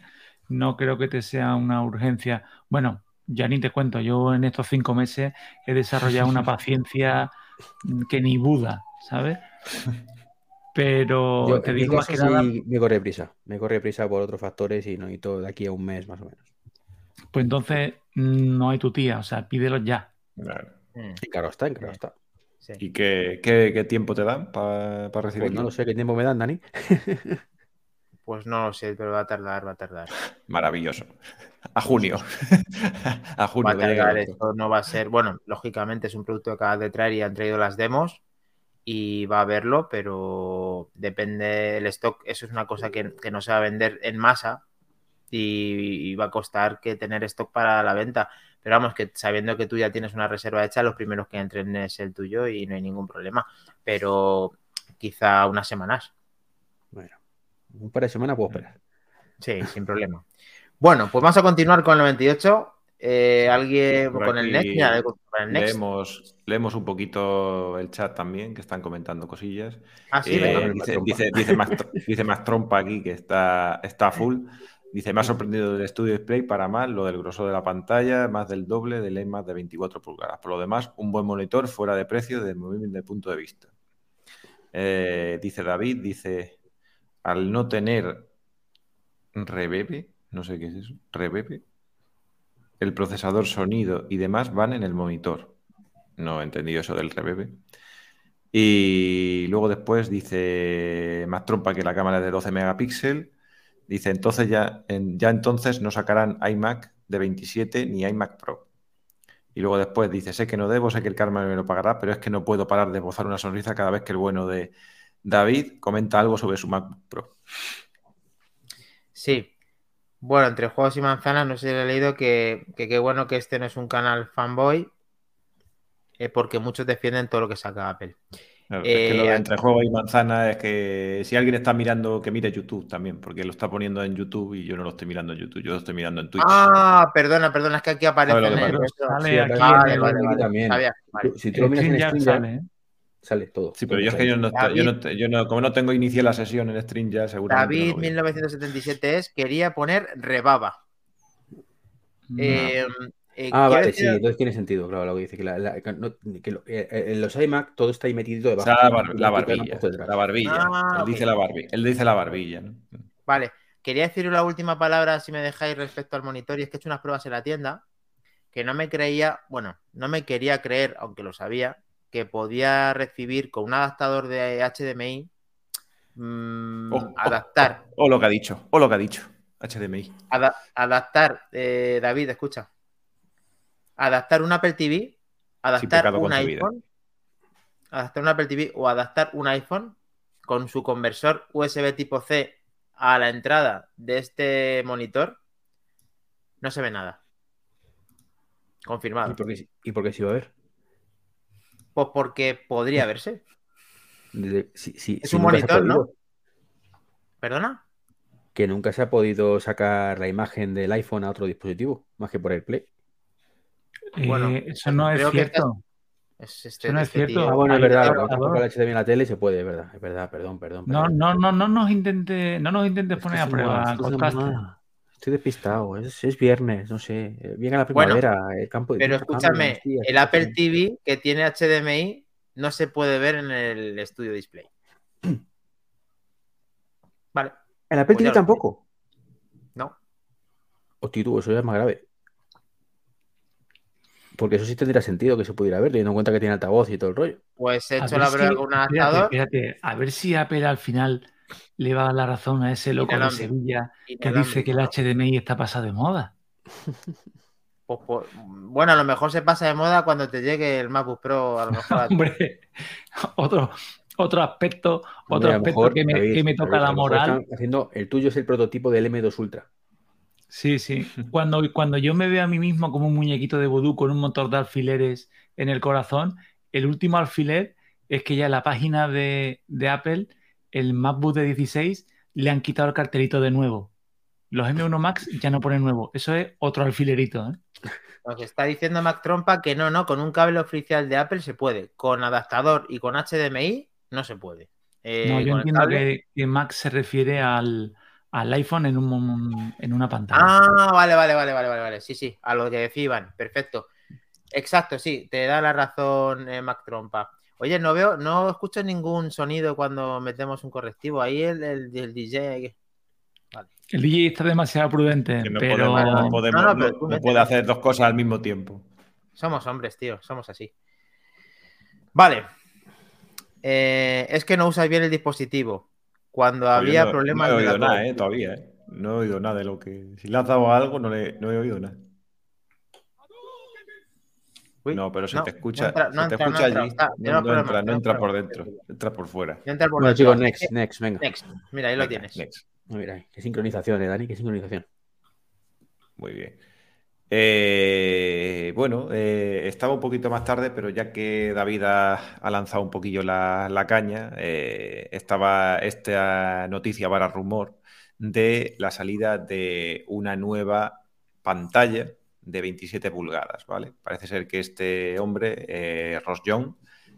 No creo que te sea una urgencia. Bueno, ya ni te cuento, yo en estos cinco meses he desarrollado una paciencia que ni Buda, ¿sabes? Pero Yo, te digo más que nada, sí me corre prisa. Me corre prisa por otros factores y no necesito de aquí a un mes más o menos. pues entonces mm, no hay tu tía, o sea, pídelo ya. Claro. Mm, Y claro está, y claro está. sí. ¿Y qué, qué- qué tiempo te dan para Pues recibirlo? no lo sé qué tiempo me dan, Dani. Pues no lo sé, pero va a tardar, va a tardar. Maravilloso. A junio. a Va junio. a que llegue tardar, esto. esto no va a ser. Bueno, lógicamente es un producto que acabas de traer y han traído las demos y va a verlo, pero depende del stock. Eso es una cosa que, que no se va a vender en masa y, y va a costar que tener stock para la venta. Pero vamos, que sabiendo que tú ya tienes una reserva hecha, los primeros que entren es el tuyo y no hay ningún problema. Pero quizá unas semanas. Bueno, un par de semanas puedo esperar. Sí, sin problema. Bueno, pues vamos a continuar con el 98. Eh, alguien Por con el el Next. Leemos, leemos un poquito el chat también, que están comentando cosillas. Ah, sí, Eh, dice, dice, dice, Max, dice Max Trompa aquí que está, está full. Dice, me ha sorprendido del Studio Display para más lo del grosor de la pantalla, más del doble del iMac de 24 pulgadas. Por lo demás, un buen monitor fuera de precio desde mi humilde punto de vista. Eh, dice David, dice, al no tener reverb, no sé qué es eso, reverb, el procesador sonido y demás van en el monitor. No he entendido eso del reverb. Y luego después dice más trompa que la cámara es de 12 megapíxeles. Dice, entonces ya, en- ya entonces no sacarán iMac de 27 ni iMac Pro. Y luego después dice, sé que no debo, sé que el karma me lo pagará, pero es que no puedo parar de gozar una sonrisa cada vez que el bueno de David comenta algo sobre su Mac Pro. Sí. Bueno, entre juegos y manzanas, no sé si he leído que que qué bueno que este no es un canal fanboy, eh, porque muchos defienden todo lo que saca Apple. Claro, es que lo Eh, de entre juego y manzana es que si alguien está mirando, que mire YouTube también, porque lo está poniendo en YouTube y yo no lo estoy mirando en YouTube, yo lo estoy mirando en Twitch. Ah, perdona, perdona, es que aquí aparece. ¿Sabes lo que. Si tú lo miras en StreamYard StreamYard, sale, ¿eh? Sale todo. Sí, pero yo es que yo no, está- yo no, yo no- como no tengo inicié la sesión en stream ya, seguramente. no David veo. 1977 es, quería poner rebaba. No. Eh, eh, Ah, vale, decir- sí, entonces tiene sentido, claro, lo que dice, que, la- la- que no- que lo- eh, en los iMac todo está ahí metido O debajo. sea, la, barbilla. detrás. La barbilla. Ah, él, dice la barbi- él dice la barbilla. ¿no? Vale, quería decir una última palabra, si me dejáis, respecto al monitor, y es que he hecho unas pruebas en la tienda que no me creía, bueno, no me quería creer, aunque lo sabía, que podía recibir con un adaptador de HDMI mm, Oh, oh, adaptar, O lo que ha dicho. O lo que ha dicho. HDMI. ada- adaptar, eh, David, escucha, adaptar un Apple TV, adaptar un iPhone, adaptar un Apple TV o adaptar un iPhone con su conversor USB tipo C a la entrada de este monitor, no se ve nada. ¿Y Confirmado. por qué, y por qué sí va a haber? Pues porque podría verse. Es si un monitor, ¿no? ¿Perdona? Que nunca se ha podido sacar la imagen del iPhone a otro dispositivo, más que por el Play. Eh, bueno, eso no es cierto. Es este, Eso no es este cierto. tío. Ah, bueno, es verdad, toca el HDMI en la tele se puede, es verdad, es verdad, perdón, perdón. No, perdón. no, no, no nos intentes, no nos intentes poner a prueba, Estoy despistado, es, es viernes, no sé. eh, Viene la Bueno, primavera, el campo de Pero escúchame, hostia, el Apple. TV que tiene HDMI no se puede ver en el estudio display. Vale, El Apple Pues TV tampoco. no. Hostia, tú, eso ya es más grave. Porque eso sí tendría sentido que se pudiera ver, teniendo en cuenta que tiene altavoz y todo el rollo. Pues he hecho la si- prueba con un espérate, adaptador. espérate, a ver si Apple al final le va a dar la razón a ese loco de. Sevilla que dice que el. HDMI está pasado de moda. Pues, pues, bueno, a lo mejor se pasa de moda cuando te llegue el MacBook Pro. A lo mejor a ti. Hombre, otro, otro aspecto, otro aspecto mejor, que me, David, que me toca David, la moral. haciendo, el tuyo es el prototipo del M2 Ultra. Sí, sí. Cuando, cuando yo me veo a mí mismo como un muñequito de vudú con un motor de alfileres en el corazón, el último alfiler es que ya en la página de, de Apple, el MacBook de 16, le han quitado el cartelito de nuevo. Los M1 Max ya no ponen nuevo. Eso es otro alfilerito, ¿eh? Nos está diciendo Mac Trompa que no, no, con un cable oficial de Apple se puede. Con adaptador y con HDMI no se puede. Eh, No, yo entiendo que, que Max se refiere al, al iPhone en, un, en una pantalla. Ah, vale, vale, vale, vale, vale, vale. Sí, sí, a lo que decía Iván. Perfecto. Exacto, sí, te da la razón eh, Mac Trompa. Oye, no veo, no escucho ningún sonido cuando metemos un correctivo. Ahí el, el, el DJ. El DJ está demasiado prudente, Que no pero podemos, no podemos- No, no, pero no- tú no mételo. puede hacer dos cosas al mismo tiempo. Somos hombres, tío, somos así. Vale. Eh, es que no usas bien el dispositivo. Cuando había no- problemas No he de la oído nada, eh, todavía, eh. No he oído nada de lo que. Si le has dado algo, no, le- no he oído nada. Uy, no, pero se no, te no escucha, entra- se no te entra, no escucha entra. allí. Está, No, entra, no tenemos entra por dentro, entra por fuera. Entra por Bueno, dentro. chicos, next, next, venga. next. Mira, ahí lo Venga, tienes. next. Mira, qué sincronización, eh, Dani, qué sincronización. Muy bien. Eh, bueno, eh, estaba un poquito más tarde, pero ya que David ha, lanzado un poquillo la, caña, eh, estaba esta noticia para rumor de la salida de una nueva pantalla de 27 pulgadas, ¿vale? Parece ser que este hombre, Ross Young,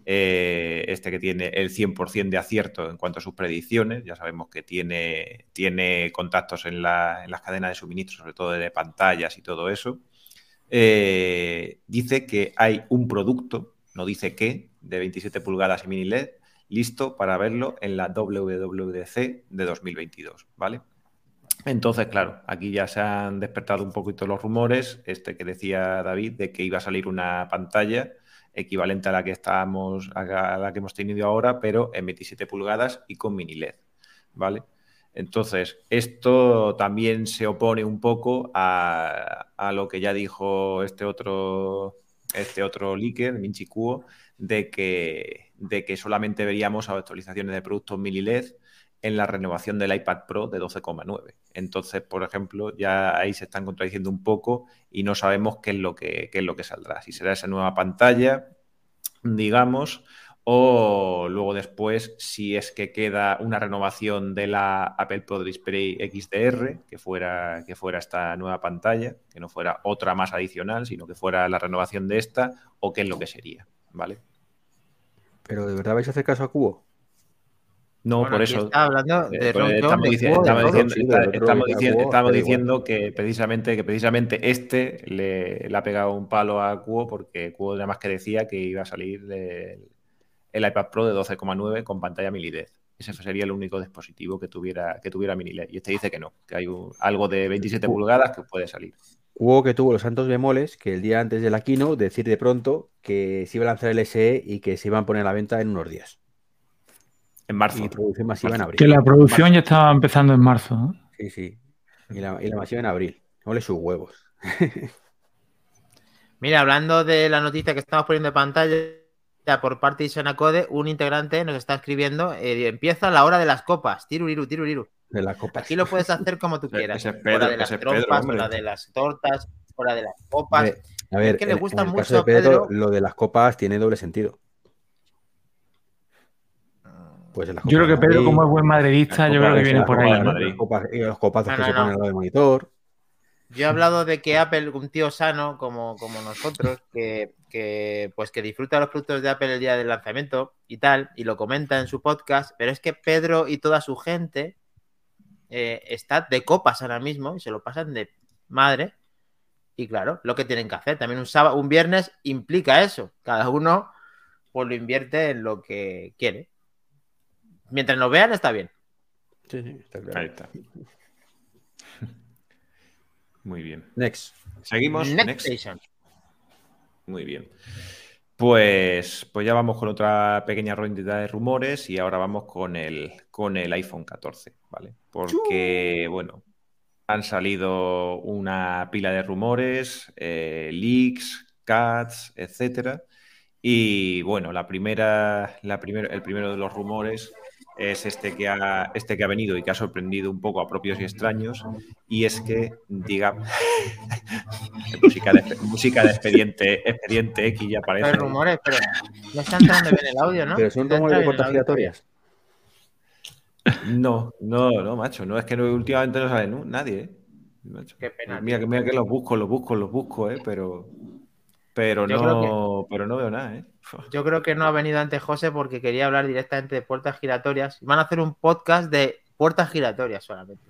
eh, este que tiene el 100% de acierto en cuanto a sus predicciones, ya sabemos que tiene, tiene contactos en, las cadenas de suministro, sobre todo de pantallas y todo eso, eh, dice que hay un producto, no dice qué, de 27 pulgadas y mini LED, listo para verlo en la WWDC de 2022, ¿vale? Entonces, claro, aquí ya se han despertado un poquito los rumores, este que decía David, de que iba a salir una pantalla equivalente a la que estamos, a la que hemos tenido ahora, pero en 27 pulgadas y con mini LED, ¿vale? Entonces, esto también se opone un poco a, lo que ya dijo este otro, este otro leaker, Minchi Kuo, de que, de que solamente veríamos actualizaciones de productos mini LED en la renovación del iPad Pro de 12,9. Entonces, por ejemplo, ya ahí se están contradiciendo un poco y no sabemos qué es lo que, es lo que saldrá. Si será esa nueva pantalla, digamos, o luego después, si es que queda una renovación de la Apple Pro Display XDR, que fuera, que fuera esta nueva pantalla, que no fuera otra más adicional, sino que fuera la renovación de esta, o qué es lo que sería, ¿vale? Pero ¿de verdad vais a hacer caso a Cubo? No, por eso. Está hablando de estamos diciendo, que precisamente, que precisamente este le, ha pegado un palo a Cubo porque Cubo nada más que decía que iba a salir el, iPad Pro de 12,9 con pantalla mini LED. Ese sería el único dispositivo que tuviera, que tuviera mini LED. Y este dice que no, que hay algo de 27 pulgadas que puede salir. Cubo que tuvo los santos bemoles que el día antes de la keynote decir de pronto que se iba a lanzar el SE y que se iban a poner a la venta en unos días. En marzo. Y producción masiva en abril. Que la producción ya estaba empezando en marzo. Sí, sí. Y la, masiva en abril. Ole sus huevos. Mira, hablando de la noticia que estamos poniendo en pantalla, por parte de Sonacode, un integrante nos está escribiendo, eh, empieza la hora de las copas, tiruriru, tiruriru. De las copas. Aquí lo puedes hacer como tú quieras. hora de las trompas, hora de las tortas, hora de las copas. A ver, le gusta mucho Pedro, lo de las copas tiene doble sentido. Pues yo creo que Pedro, como es buen madridista, yo creo que viene por ahí. y los copazos que se ponen al lado del monitor. Yo he hablado de que Apple, un tío sano como, como nosotros, que, pues que disfruta los productos de Apple el día del lanzamiento y tal, y lo comenta en su podcast, pero es que Pedro y toda su gente eh, está de copas ahora mismo y se lo pasan de madre. Y claro, lo que tienen que hacer. También un sábado, un viernes implica eso. Cada uno pues lo invierte en lo que quiere. Mientras nos vean, está bien. Sí, sí, está claro. Ahí está. Muy bien. Next. Seguimos. Next. Muy bien. Pues, pues ya vamos con otra pequeña ronda de rumores y ahora vamos con el, con el iPhone 14, ¿vale? Porque, bueno, han salido una pila de rumores, eh, leaks, cats, etcétera. Y bueno, la primera, la el primero de los rumores es este que, ha, este que ha venido y que ha sorprendido un poco a propios y extraños, y es que, diga, música, de, música de expediente, expediente X ya aparece. Hay rumores, pero no están entrando bien el audio, ¿no? Pero son rumores de puertas giratorias. No, no, no, macho, no es que últimamente no sabe nadie, ¿eh? Qué pena. Mira, mira que los busco, los busco, los busco, ¿eh? Pero, pero, no, pero no veo nada, ¿eh? Yo creo que no ha venido antes José porque quería hablar directamente de puertas giratorias. Van a hacer un podcast de puertas giratorias solamente.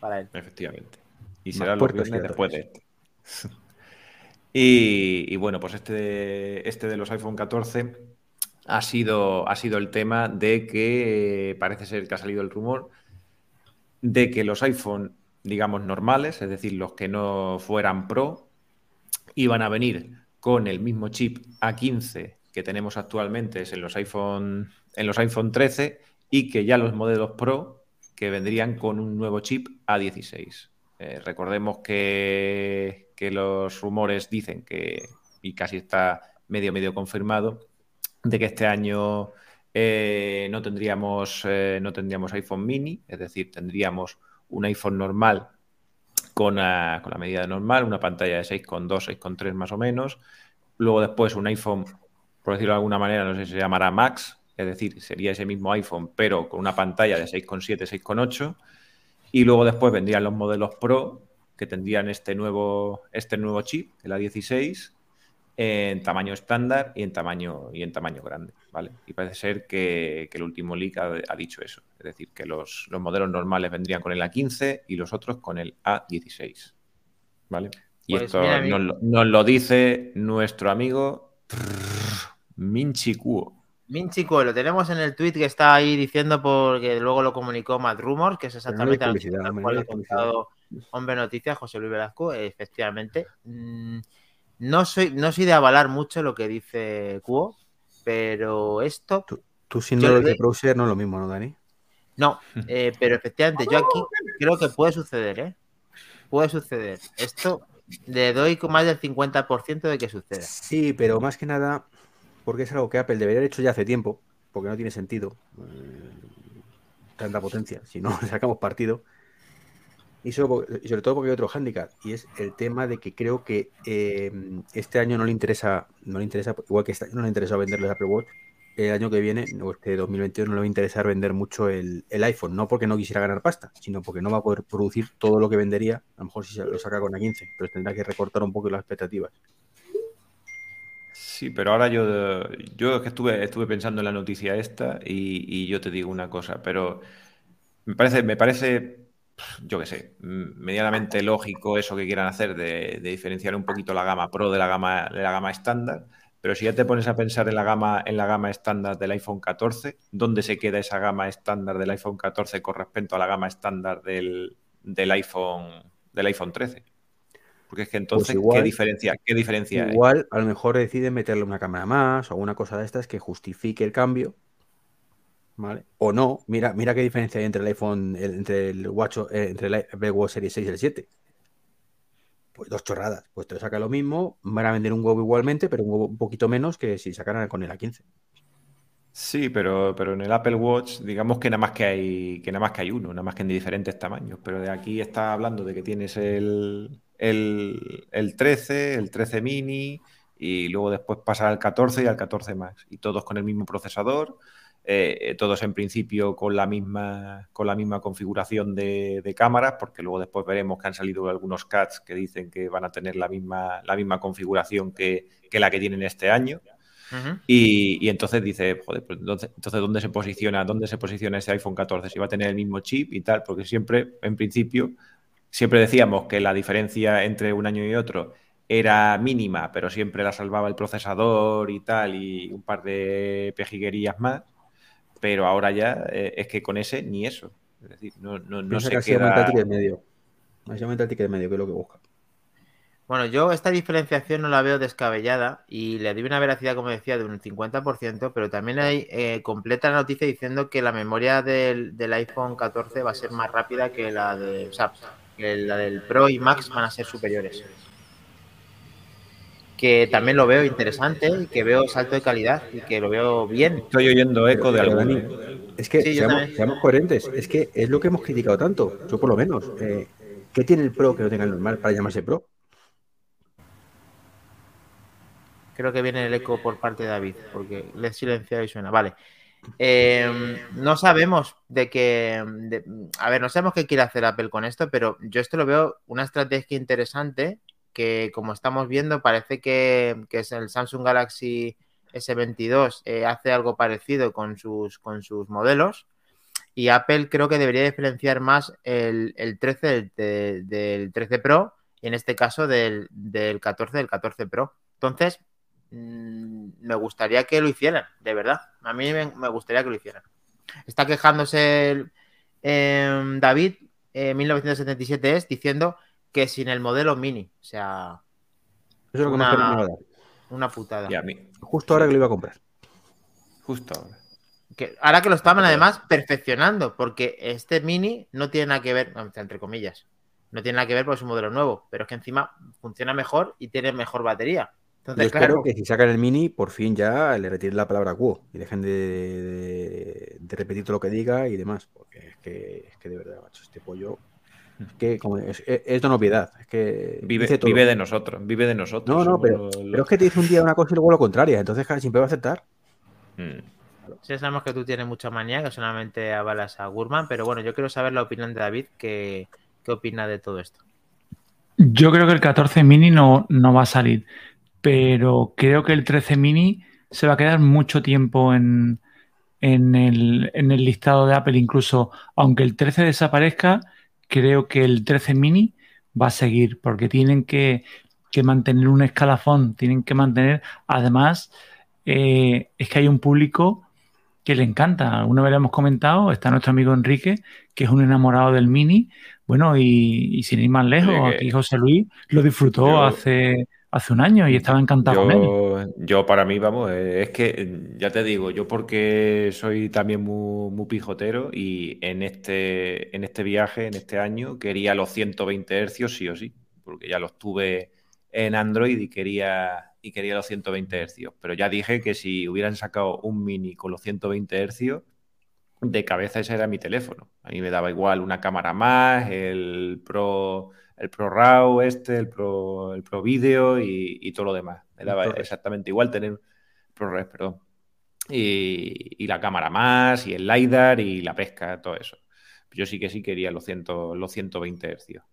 Para él. Efectivamente. Y será lo que después de este. y, bueno, pues este, este de los iPhone 14 ha sido, ha sido el tema de que parece ser que ha salido el rumor de que los iPhone, digamos, normales, es decir, los que no fueran Pro, iban a venir con el mismo chip A15 que tenemos actualmente es en los iPhone, en los iPhone 13 y que ya los modelos Pro que vendrían con un nuevo chip A16. Eh, recordemos que, que, los rumores dicen que, y casi está medio medio confirmado, de que este año eh, no, tendríamos, eh, no tendríamos iPhone mini, es decir, tendríamos un iPhone normal con, la, medida normal, una pantalla de 6,2, 6,3 más o menos. Luego después un iPhone, por decirlo de alguna manera, no sé si se llamará Max, es decir, sería ese mismo iPhone, pero con una pantalla de 6,7, 6,8. Y luego después vendrían los modelos Pro, que tendrían este nuevo, este nuevo chip, el A16, en tamaño estándar y en tamaño, y en tamaño grande, ¿vale? Y parece ser que, el último leak ha, dicho eso, es decir, que los, modelos normales vendrían con el A15 y los otros con el A16, ¿vale? Y pues esto nos, lo dice nuestro amigo Minchi Kuo. Minchi Kuo, lo tenemos en el tweet que está ahí diciendo porque luego lo comunicó Matt Rumors, que es exactamente lo que ha contado Hombre Noticias, José Luis Velasco, efectivamente. Mm, no soy, no soy de avalar mucho lo que dice Cuo, pero esto. Tú, siendo el de browser no es lo mismo, ¿no, Dani? No, eh, pero efectivamente, yo aquí creo que puede suceder, ¿eh? Puede suceder. Esto le doy con más del 50% de que suceda. Sí, pero más que nada, porque es algo que Apple debería haber hecho ya hace tiempo, porque no tiene sentido eh, tanta potencia, si no sacamos partido. Y, sobre todo porque hay otro hándicap, y es el tema de que creo que eh, este año no le interesa, no le interesa, igual que este no le interesa venderle Apple Watch, el año que viene, o este 2021, no le va a interesar vender mucho el, iPhone, no porque no quisiera ganar pasta, sino porque no va a poder producir todo lo que vendería, a lo mejor si se lo saca con la 15, pero tendrá que recortar un poco las expectativas. Sí, pero ahora yo, yo que estuve, estuve pensando en la noticia esta y, y yo te digo una cosa, pero me parece, me parece yo qué sé, medianamente lógico eso que quieran hacer de, diferenciar un poquito la gama Pro de la gama, de la gama estándar. Pero si ya te pones a pensar en la gama, en la gama estándar del iPhone 14, ¿dónde se queda esa gama estándar del iPhone 14 con respecto a la gama estándar del, iPhone del iPhone 13? Porque es que entonces, pues ¿qué diferencia, qué diferencia igual, a lo mejor deciden meterle una cámara más o alguna cosa de estas que justifique el cambio o no, mira, mira qué diferencia hay entre el iPhone, entre el Watch, eh, entre el Apple Watch Series 6 y el 7. Pues dos chorradas. Pues te saca lo mismo, van a vender un huevo igualmente, pero un huevo un poquito menos que si sacaran con el A15. Sí, pero, pero en el Apple Watch, digamos que nada más que hay, que nada más que hay uno, nada más que en diferentes tamaños. Pero de aquí está hablando de que tienes el, el, el 13, el 13 mini, y luego después pasar al 14 y al 14 más. Y todos con el mismo procesador eh, todos en principio con la misma, con la misma configuración de, cámaras, porque luego después veremos que han salido algunos CATs que dicen que van a tener la misma, la misma configuración que, la que tienen este año. y, entonces dice, joder, pues entonces, ¿dónde se posiciona? ¿Dónde se posiciona ese iPhone 14? Si va a tener el mismo chip y tal, porque siempre, en principio, siempre decíamos que la diferencia entre un año y otro era mínima, pero siempre la salvaba el procesador y tal, y un par de pejiguerías más pero ahora ya eh, es que con ese ni eso. Es decir, no, no, no se queda... el ticket medio. Básicamente el ticket medio, que es lo que busca. Bueno, yo esta diferenciación no la veo descabellada y le doy una veracidad, como decía, de un 50%, pero también hay eh, completa la noticia diciendo que la memoria del, del, iPhone 14 va a ser más rápida que la de, o sea, que la del Pro y Max van a ser superiores que también lo veo interesante, que veo salto de calidad y que lo veo bien. Estoy oyendo eco de algo. Es que seamos, coherentes, es que es lo que hemos criticado tanto, yo por lo menos. Eh, ¿Qué tiene el Pro que no tenga el normal para llamarse Pro? Creo que viene el eco por parte de David, porque le he silenciado y suena. Vale. Em, no sabemos de qué. a ver, no sabemos qué quiere hacer Apple con esto, pero yo esto lo veo una estrategia interesante que como estamos viendo parece que, es el Samsung Galaxy S22 eh, hace algo parecido con sus, con sus modelos y Apple creo que debería diferenciar más el, 13 del, 13 Pro y en este caso del, 14 del 14 Pro. Entonces, mm, me gustaría que lo hicieran, de verdad. A mí me, gustaría que lo hicieran. Está quejándose em, David, 1977 eh, es, diciendo que sin el modelo mini. O sea. Eso es lo que una, Una putada. Justo ahora que lo iba a comprar. Justo ahora. Que, ahora que lo estaban además perfeccionando, porque este mini no tiene nada que ver, entre comillas, no tiene nada que ver porque es un modelo nuevo, pero es que encima funciona mejor y tiene mejor batería. Entonces, Yo espero que si sacan el mini, por fin ya le retiren la palabra cuo y dejen de, repetir todo lo que diga y demás, porque es que, es que de verdad, macho, este pollo Es que como es, es, es de novedad. Es que Vive, dice todo. vive de nosotros, vive de nosotros. No, no, pero, los- pero es que te dice un día una cosa y luego lo contraria. Entonces, claro, siempre va a aceptar. Mm. Sí, sabemos que tú tienes mucha manía, que solamente avalas a Gurman, pero bueno, yo quiero saber la opinión de David, que, qué opina de todo esto. Yo creo que el 14 mini no, no va a salir, pero creo que el 13 mini se va a quedar mucho tiempo en, en el, en el listado de Apple. Incluso, aunque el 13 desaparezca, creo que el 13 mini va a seguir, porque tienen que, que mantener un escalafón, tienen que mantener, además, eh, es que hay un público que le encanta. Una vez lo hemos comentado, está nuestro amigo Enrique, que es un enamorado del Mini. Bueno, y, y sin ir más lejos, aquí José Luis lo disfrutó Yo- hace, hace un año y estaba encantado con él. Yo, yo para mí, vamos, eh, es que ya te digo, yo porque soy también muy, muy pijotero y en este, en este viaje, en este año, quería los 120 hercios sí o sí, porque ya los tuve en Android y quería, y quería los 120 hercios. Pero ya dije que si hubieran sacado un mini con los 120 hercios, de cabeza ese era mi teléfono. A mí me daba igual una cámara más, el Pro, el Pro RAW este, el Pro, el Pro Video y, y todo lo demás. Me daba exactamente igual tener ProRes, perdón. Y, y la cámara más, y el LiDAR y la pesca, todo eso. Yo sí que sí quería los, 100, los 120 hercios.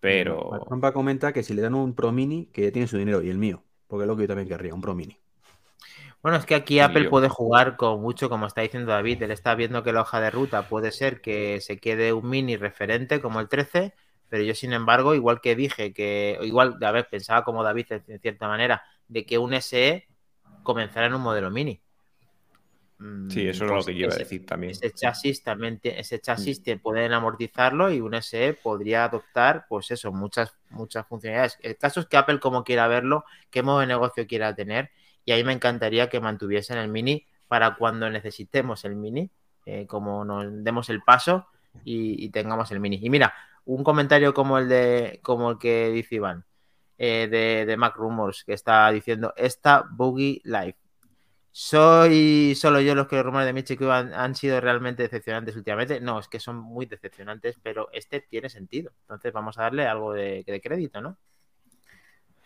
Pero Juanpa comenta que si le dan un Pro Mini, que ya tiene su dinero y el mío. Porque es lo que yo también querría, un Pro Mini. Bueno, es que aquí Apple yo- puede jugar con mucho, como está diciendo David. Él está viendo que la hoja de ruta puede ser que se quede un mini referente como el 13, pero yo, sin embargo, igual que dije que, igual, a ver, pensaba como David en cierta manera, de que un SE comenzara en un modelo mini. Mm, sí, eso era lo pues que yo iba a decir también. Ese chasis también, tie- ese Mm. chasis te pueden amortizarlo y un SE podría adoptar, pues eso, muchas, muchas funcionalidades. El caso es que Apple, como quiera verlo, qué modo de negocio quiera tener, y ahí me encantaría que mantuviesen el mini para cuando necesitemos el mini, eh, como nos demos el paso y, y tengamos el mini. Y mira, un comentario como el de, como el que dice Iván, eh, de, de Mac Rumors, que está diciendo esta buggy live. ¿Soy solo yo los que los rumores de Michiku han, han sido realmente decepcionantes últimamente? No, es que son muy decepcionantes, pero este tiene sentido. Entonces vamos a darle algo de, de crédito, ¿no?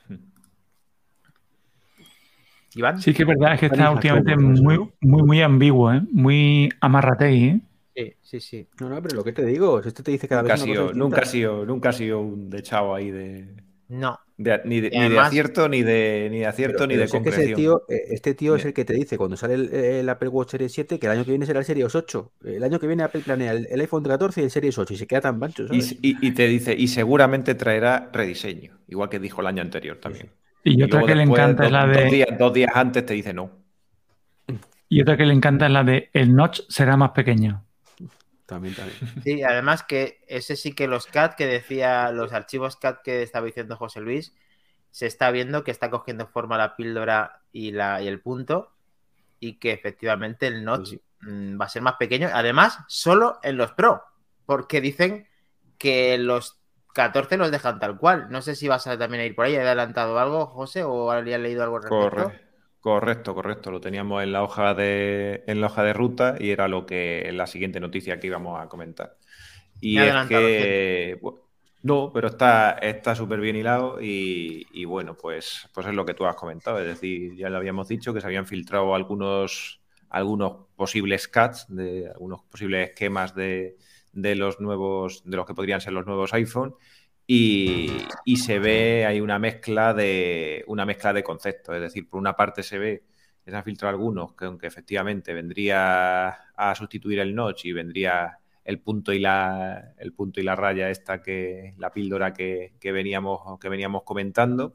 Iván. Sí que es verdad, es que está últimamente muy, muy, muy ambiguo, ¿eh? muy amarratei. ¿eh? Sí, sí, sí. No, no, pero lo que te digo, si este te dice cada Nunca vez una sido, cosa nunca, ha sido, nunca ha sido un dechado ahí de, No. de- ni, de, ni de acierto, ni de, ni de acierto, Pero- ni pero de si es que ese concreción. tío, eh, este tío es el que te dice cuando sale el, el Apple Watch Series 7 que el año que viene será el Series 8. El año que viene Apple planea el, el iPhone 14 y el Series 8 y se queda tan pancho, Y, ¿sabes? y- y te dice, y seguramente traerá rediseño, igual que dijo el año anterior también. Y Y otra que le encanta es dos, la dos de. días, dos días antes te dice no. Y otra que le encanta es la de el notch será más pequeño. También, también. Sí, además que ese sí que los CAT que decía, los archivos CAT que estaba diciendo José Luis, se está viendo que está cogiendo forma la píldora y, la, y el punto y que efectivamente el notch Sí, mm, va a ser más pequeño. Además, solo en los Pro, porque dicen que los 14 los dejan tal cual. No sé si vas a también a ir por ahí. ¿Has adelantado algo, José, o habías leído algo al respecto? Corre- correcto, correcto. Lo teníamos en la hoja de, en la hoja de ruta y era lo que la siguiente noticia que íbamos a comentar. Y Me es que no, pero está está súper bien hilado y, y bueno, pues, pues es lo que tú has comentado. Es decir, ya le habíamos dicho que se habían filtrado algunos, algunos posibles CATs, de algunos posibles esquemas de, de los nuevos, de los que podrían ser los nuevos iPhone. Y, se ve, hay una mezcla de una mezcla de conceptos. Es decir, por una parte se ve se han filtrado algunos que aunque efectivamente vendría a sustituir el notch y vendría el punto y la, el punto y la raya esta que, la píldora que, que veníamos, que veníamos comentando.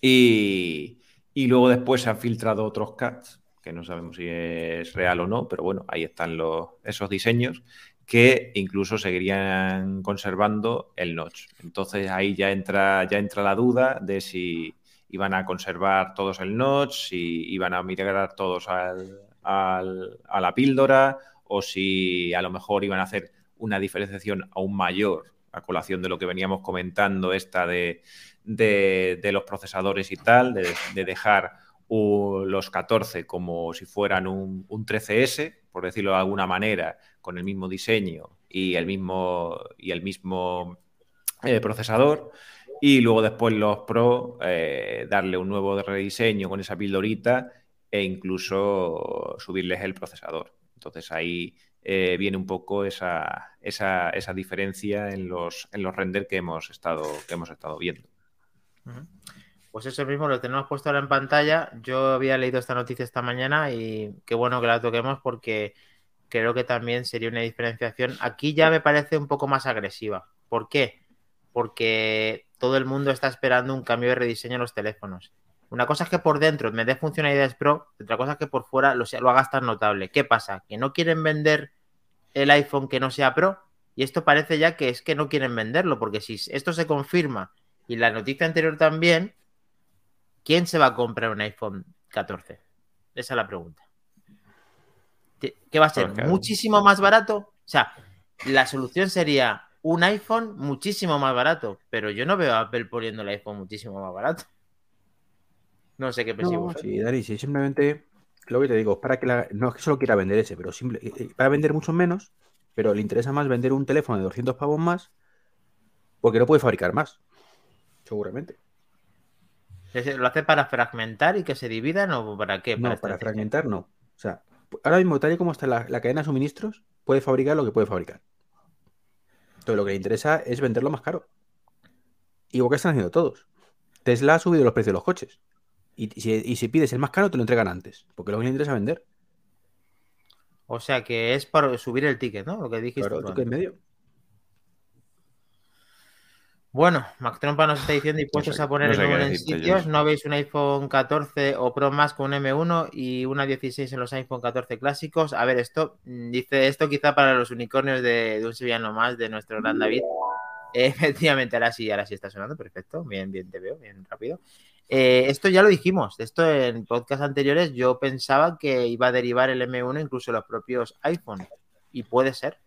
Y, y luego después se han filtrado otros CATs, que no sabemos si es real o no, pero bueno, ahí están los, esos diseños que incluso seguirían conservando el notch. Entonces ahí ya entra, ya entra la duda de si iban a conservar todos el notch, si iban a migrar todos al, al- a la píldora o si a lo mejor iban a hacer una diferenciación aún mayor a colación de lo que veníamos comentando, esta de, de- de los procesadores y tal, de, de dejar los 14 como si fueran un, un 13S, por decirlo de alguna manera, con el mismo diseño y el mismo, y el mismo eh, procesador. Y luego después los Pro, eh, darle un nuevo rediseño con esa pildorita e incluso subirles el procesador. Entonces ahí eh, viene un poco esa, esa, esa, diferencia en los, en los render que hemos estado, que hemos estado viendo. Pues eso mismo lo tenemos puesto ahora en pantalla. Yo había leído esta noticia esta mañana y qué bueno que la toquemos porque creo que también sería una diferenciación. Aquí ya me parece un poco más agresiva. ¿Por qué? Porque todo el mundo está esperando un cambio de rediseño en los teléfonos. Una cosa es que por dentro me dé funcionalidades pro, otra cosa es que por fuera lo, lo hagas tan notable. ¿Qué pasa? ¿Que no quieren vender el iPhone que no sea pro? Y esto parece ya que es que no quieren venderlo, porque si esto se confirma y la noticia anterior también, ¿quién se va a comprar un iPhone 14? Esa es la pregunta. ¿Qué va a ser? ¿Muchísimo más barato? O sea, la solución sería un iPhone muchísimo más barato, pero yo no veo a Apple poniendo el iPhone muchísimo más barato. No sé qué pensamos. No, sí, Dani, sí, simplemente lo que te digo, para que la, no es que solo quiera vender ese, pero simple, eh, eh, para vender mucho menos, pero le interesa más vender un teléfono de 200 pavos más porque no puede fabricar más, seguramente. ¿Lo hace para fragmentar y que se dividan o para qué? no, para fragmentar no. O sea, ahora mismo, tal y como está la, cadena de suministros, puede fabricar lo que puede fabricar. Entonces, lo que le interesa es venderlo más caro. Igual que están haciendo todos. Tesla ha subido los precios de los coches. Y, si, pides el más caro, te lo entregan antes. Porque lo que le interesa es vender. O sea que es para subir el ticket, ¿no? Lo que dijiste. Claro, el en medio. Bueno, Mac Trompa nos está diciendo y puestos a poner el número en sitios. ¿No veis un iPhone 14 o Pro más con un M1 y una 16 en los iPhone 14 clásicos? A ver, esto mm, dice esto quizá para los unicornios de, un sevillano más de nuestro gran David. Efectivamente, ahora sí, ahora sí está sonando, perfecto. Bien, bien, te veo, bien rápido. Eh, esto ya lo dijimos, esto en podcast anteriores yo pensaba que iba a derivar el M1 incluso los propios iPhone y puede ser.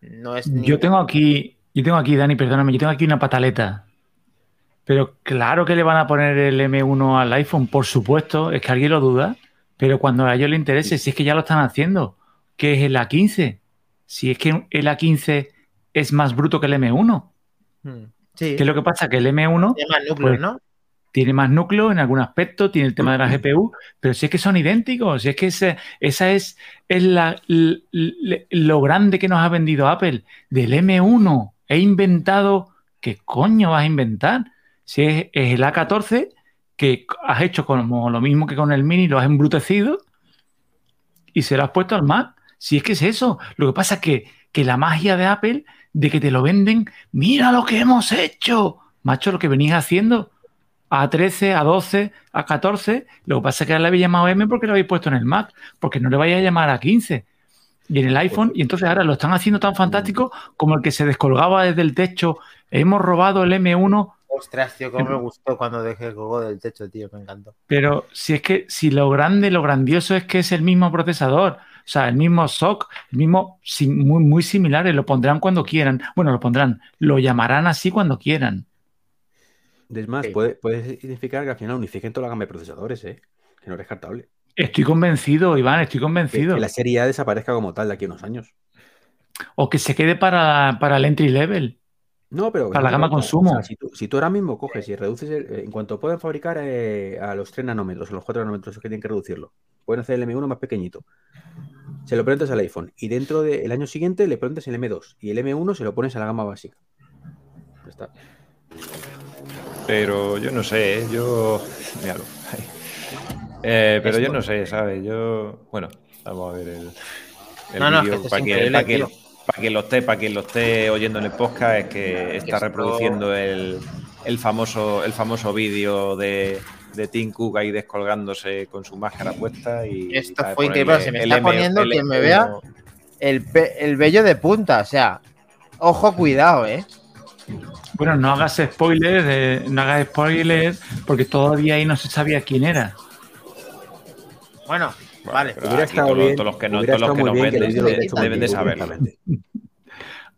No es Yo tengo aquí yo tengo aquí, Dani, perdóname, yo tengo aquí una pataleta. Pero claro que le van a poner el M1 al iPhone, por supuesto, es que alguien lo duda. Pero cuando a ellos les interese, si es que ya lo están haciendo, que es el A15. Si es que el A15 es más bruto que el M1. Hmm. Sí. ¿Qué es lo que pasa? Que el M1. Tiene más núcleo, pues, ¿no? Tiene más núcleo en algún aspecto, tiene el tema de la GPU, pero si es que son idénticos, si es que esa es, es lo grande que nos ha vendido Apple del M1 he inventado, ¿qué coño vas a inventar? Si es, el A14 que has hecho como lo mismo que con el Mini, lo has embrutecido y se lo has puesto al Mac. Si es que es eso. Lo que pasa es que, que la magia de Apple, de que te lo venden, mira lo que hemos hecho. Macho, lo que venís haciendo. A 13, a 12, a 14. Lo que pasa es que le habéis llamado M porque lo habéis puesto en el Mac. Porque no le vais a llamar a 15 y en el iPhone, y entonces ahora lo están haciendo tan fantástico como el que se descolgaba desde el techo. Hemos robado el M1. Ostras, tío, cómo me gustó cuando dejé el colgó del techo, tío, me encantó. Pero si es que, si lo grande, lo grandioso es que es el mismo procesador, o sea, el mismo SOC, el mismo, muy, muy similares, lo pondrán cuando quieran. Bueno, lo pondrán, lo llamarán así cuando quieran. Es más, puede, puede significar que al final unifiquen toda la gama de procesadores, ¿eh? Que no es descartable. Estoy convencido, Iván, estoy convencido. Que, la serie A desaparezca como tal de aquí a unos años. O que se quede para, el entry level. No, pero. Para la gama consumo. si, tú, ahora mismo coges y reduces. Eh, en cuanto pueden fabricar eh, a los 3 nanómetros, a los 4 nanómetros, es que tienen que reducirlo. Pueden hacer el M1 más pequeñito. Se lo pones al iPhone. Y dentro del año siguiente le pones el M2. Y el M1 se lo pones a la gama básica. Ya está. Pero yo no sé, ¿eh? yo. Míralo. Eh, pero yo no sé, ¿sabes? Yo. Bueno, vamos a ver el, el vídeo para, que, para, que, para, lo esté, para quien lo esté oyendo en el podcast, es que está reproduciendo el, el famoso, el famoso vídeo de, de Tim Cook ahí descolgándose con su máscara puesta. Y Esto fue increíble. Se me está poniendo quien me vea el, el vello de punta. O sea, ojo, cuidado, ¿eh? Bueno, no hagas spoilers, no hagas spoilers, porque todavía ahí no se sabía quién era. Bueno, vale. hubiera estado bien, todos los que no, todos los que no venden deben de saberlo.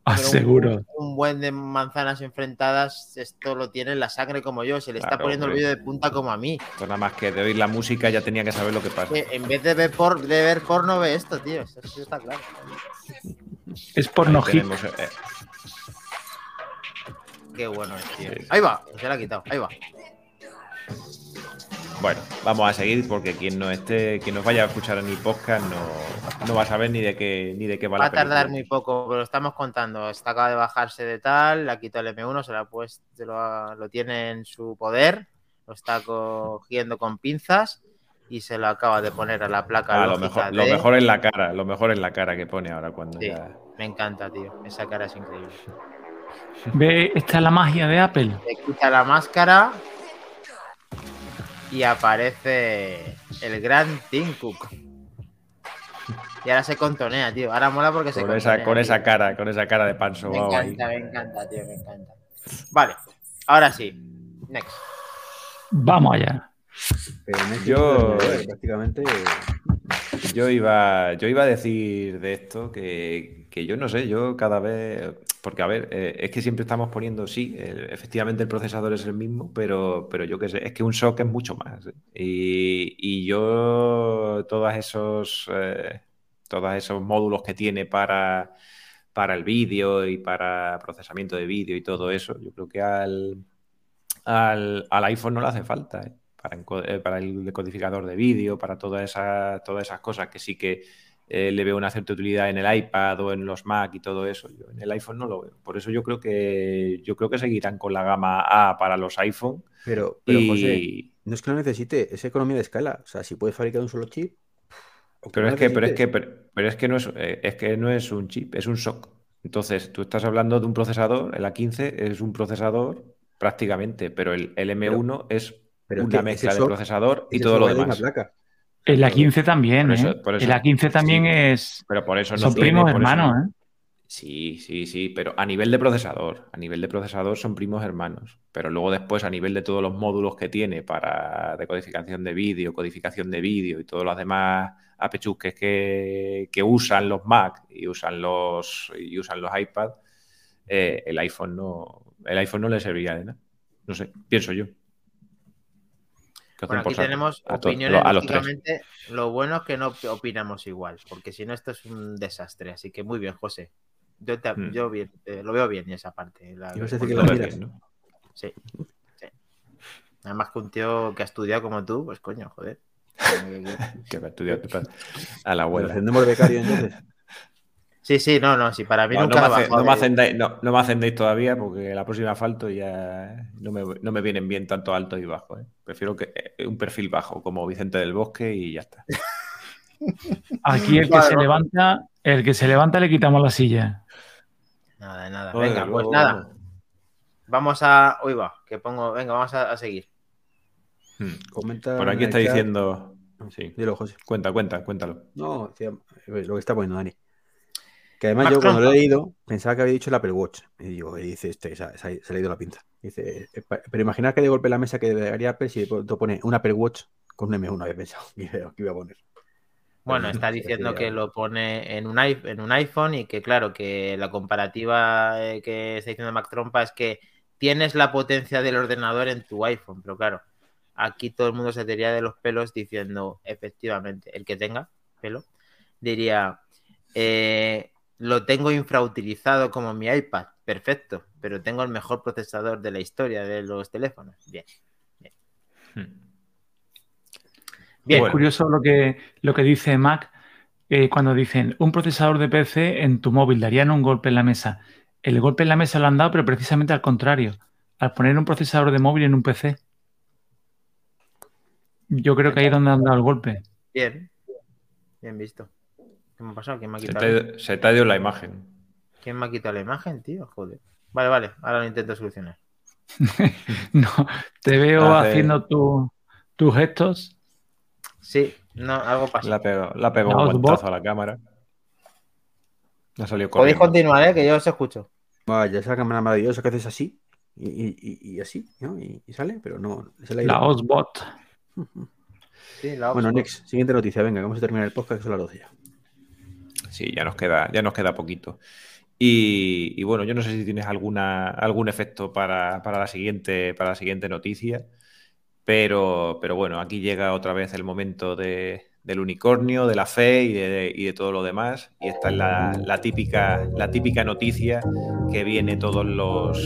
Aseguro. Un, buen de manzanas enfrentadas, esto lo tiene en la sangre como yo. Se le está poniendo el vídeo de punta como a mí. Pues nada más que de oír la música ya tenía que saber lo que pasa. en vez de ver, por, de ver porno, ve esto, tío. Eso, está claro. Es por no hit. tenemos, eh, Qué bueno es, tío. Sí. Ahí va, se la ha quitado, ahí va. Bueno, vamos a seguir porque quien no esté, quien nos vaya a escuchar en mi podcast no, no va a saber ni de qué ni de qué va, Va la a tardar muy poco, pero lo estamos contando. Está acaba de bajarse de tal, le ha quitado el M1, se lo ha puesto, se lo, ha- lo tiene en su poder, lo está cogiendo con pinzas y se lo acaba de poner a la placa. Ah, lo mejor, lo de- mejor en la cara, lo mejor en la cara que pone ahora cuando Sí. ya- Me encanta, tío. Esa cara es increíble. Ve, esta es la magia de Apple. Le quita la máscara y aparece el gran Tim Cook. Y ahora se contonea, tío. Ahora mola porque se con contonea. esa, con tío. esa cara, con esa cara de pan Me ahí. encanta, me encanta, tío, me encanta. Vale, ahora sí. Next. Vamos allá. Este Yo- de- prácticamente. Yo iba, yo iba a decir de esto que, que yo no sé, yo cada vez, porque a ver, eh, es que siempre estamos poniendo, sí, efectivamente el procesador es el mismo, pero, pero yo qué sé, es que un SOC es mucho más. Y, y yo, todos esos, eh, todos esos módulos que tiene para, para el vídeo y para procesamiento de vídeo y todo eso, yo creo que al, al, al iPhone no le hace falta, ¿eh? Para, para el decodificador de vídeo, para todas esas, todas esas cosas que sí que eh, le veo una cierta utilidad en el iPad o en los Mac y todo eso. Yo en el iPhone no lo veo. Por eso yo creo que yo creo que seguirán con la gama A para los iPhone. Pero, pero José, Y, no es que lo necesite, es economía de escala. O sea, si puedes fabricar un solo chip. pero es que, pero es que, pero, pero es que no es, eh, es que no es un chip, es un SOC. Entonces, tú estás hablando de un procesador, el A15 es un procesador prácticamente, pero el, el M1 es pero es una mezcla de SOC- procesador y todo lo va de una demás. Placa. El A15 también, Por eso- ¿eh? por eso- el A15 también sí. es. Pero por eso no Son primos eso- hermanos, ¿eh? Sí, sí, sí, pero a nivel de procesador, a nivel de procesador son primos hermanos, pero luego después a nivel de todos los módulos que tiene para decodificación de vídeo, codificación de vídeo y todos los demás apechusques que, que usan los Mac y usan los y usan los iPad, eh, el iPhone no, el iPhone no le serviría de nada. No sé, pienso yo. ¿Qué hacen Bueno, aquí tenemos A opiniones, a los tres. lógicamente. Lo bueno es que no opinamos igual, porque si no, esto es un desastre. Así que muy bien, José. Yo, te- Hmm. yo bien, eh, lo veo bien esa parte. la- Ibas a decir que Lo lo ves miras. bien, ¿no? Sí, sí. Además que un tío que ha estudiado como tú, pues coño, joder. Que va a estudiar a la abuela. encendemos becario entonces. Sí, sí, no, no, sí, para mí No, nunca no, me hace- no me no, no me hacendéis todavía porque la próxima falto ya no me, no me vienen bien tanto alto y bajo. ¿eh? Prefiero que eh, un perfil bajo como Vicente del Bosque y ya está. Aquí el que Vale, se vamos. levanta, el que se levanta le quitamos la silla. Nada, nada. Venga, pues nada. vamos. Vamos a. Uy, va, que pongo. Venga, vamos a, a seguir. Hmm. Comenta. Por aquí está chat- diciendo. Sí, Dilo, José. cuenta, cuenta, cuéntalo. No, eh, lo que está poniendo Dani. Que además yo cuando lo he leído pensaba que había dicho el Apple Watch. Y digo, y dice este, se ha, se ha- la pinza. Dice, eh, pero imaginar que de golpe la mesa que debería Apple si de pronto pone un Apple Watch con un M1, había pensado que iba a poner. Bueno, está diciendo que lo pone en un, i- en un iPhone y que, claro, que la comparativa eh, que está diciendo Mac Trompa es que tienes la potencia del ordenador en tu iPhone, pero claro, aquí todo el mundo se tiraría de los pelos diciendo, efectivamente, el que tenga pelo, diría, eh, lo tengo infrautilizado como mi iPad, perfecto, pero tengo el mejor procesador de la historia de los teléfonos. Bien. Hmm. Bien, Es Bueno. curioso lo que, lo que dice Mac eh, cuando dicen un procesador de PC en tu móvil darían un golpe en la mesa. El golpe en la mesa lo han dado, pero precisamente al contrario, al poner un procesador de móvil en un PC. Yo creo que ahí es donde han dado el golpe. bien. Bien visto. ¿Qué me ha pasado? ¿Quién me ha Se quitado? te, ha ido- se te ha ido la imagen. ¿Quién me ha quitado la imagen, tío? Joder. Vale, vale, ahora lo intento solucionar. No, te veo Hace- haciendo tu- tus gestos. Sí, no, algo pasa. La pegó, la pegó La un guantazo a la cámara. Ha salido Podéis continuar, ¿eh? Que yo os escucho. Vaya, esa cámara maravillosa que haces así y, y- y- así, ¿no? Y, y sale, pero no. se. La Osbot. Sí, la Bueno, next, siguiente noticia. Venga, vamos a terminar el podcast que son las 12 ya. Sí, ya nos queda, ya nos queda poquito. Y, y bueno, yo no sé si tienes alguna, algún efecto para, para la siguiente, para la siguiente noticia, pero, pero bueno, aquí llega otra vez el momento de, del unicornio, de la fe y de, todo lo demás. Y esta es la, típica, la típica noticia que viene todos los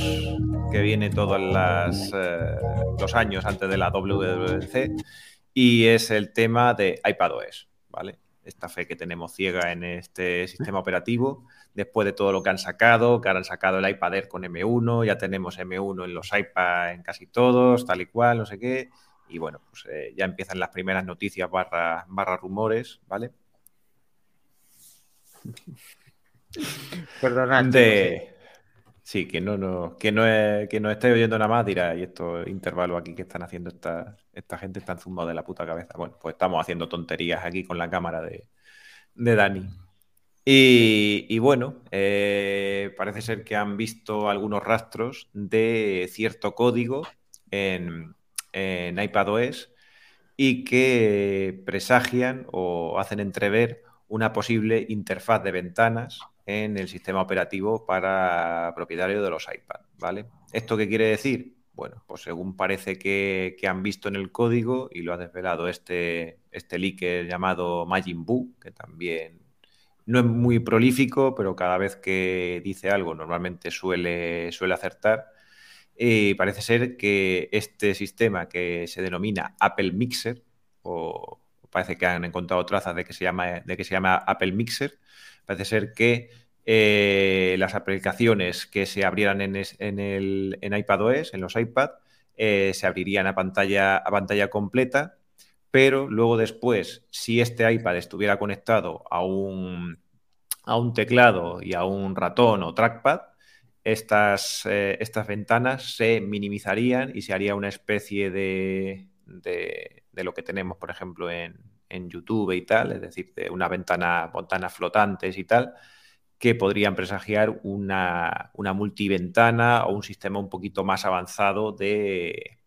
que viene todos eh, los años antes de la WWDC y es el tema de iPadOS, ¿vale? Esta fe que tenemos ciega en este sistema operativo, después de todo lo que han sacado, que ahora han sacado el iPad Air con M1, ya tenemos M1 en los iPad en casi todos, tal y cual, no sé qué, y bueno, pues eh, ya empiezan las primeras noticias barra, barra rumores, ¿vale? Perdonad. Sí, que no, no, que no, es, que no esté oyendo nada más, dirá, y estos intervalos aquí que están haciendo esta, esta gente están zumbados de la puta cabeza. Bueno, pues estamos haciendo tonterías aquí con la cámara de, Dani. Y, bueno, eh, parece ser que han visto algunos rastros de cierto código en, en iPadOS y que presagian o hacen entrever una posible interfaz de ventanas en el sistema operativo para propietario de los iPad, ¿vale? ¿Esto qué quiere decir? Bueno, pues según parece que, han visto en el código y lo ha desvelado este, este leaker llamado Majin Buu, que también no es muy prolífico, pero cada vez que dice algo normalmente suele, suele acertar. Y parece ser que este sistema que se denomina Apple Mixer, o parece que han encontrado trazas de que se llama, de que se llama Apple Mixer, Parece ser que eh, las aplicaciones que se abrieran en, el, en iPadOS, en los iPad, eh, se abrirían a pantalla, a pantalla completa, pero luego después, si este iPad estuviera conectado a un, a un teclado y a un ratón o trackpad, estas, eh, estas ventanas se minimizarían y se haría una especie de, de lo que tenemos, por ejemplo, en, en YouTube y tal, es decir, de una ventana, ventanas flotantes y tal, que podrían presagiar una, multiventana o un sistema un poquito más avanzado de,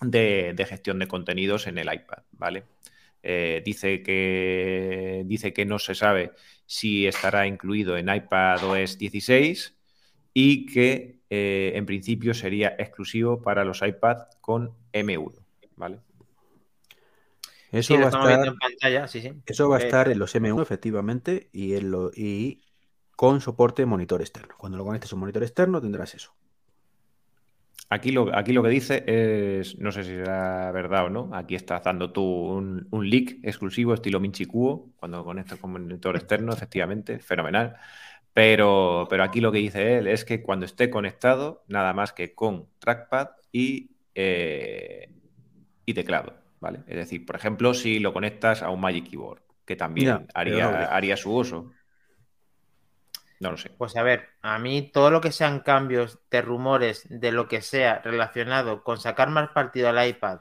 de, gestión de contenidos en el iPad, ¿vale? Eh, dice, que, dice que no se sabe si estará incluido en iPad OS 16 y que eh, en principio sería exclusivo para los iPad con M1, ¿vale? Eso, va, a estar, en pantalla, eso va a estar en los M1 efectivamente y, en lo, y con soporte monitor externo. Cuando lo conectes a un monitor externo tendrás eso. Aquí lo, aquí lo que dice es, no sé si será verdad o no, aquí estás dando tú un, un leak exclusivo estilo Minchi cuando conectas con monitor externo, efectivamente, fenomenal. Pero, pero aquí lo que dice él es que cuando esté conectado, nada más que con trackpad y, eh, y teclado. Es decir, por ejemplo, si lo conectas a un Magic Keyboard, que también haría, haría su uso. No lo sé. Pues a ver, a mí todo lo que sean cambios de rumores, de lo que sea relacionado con sacar más partido al iPad,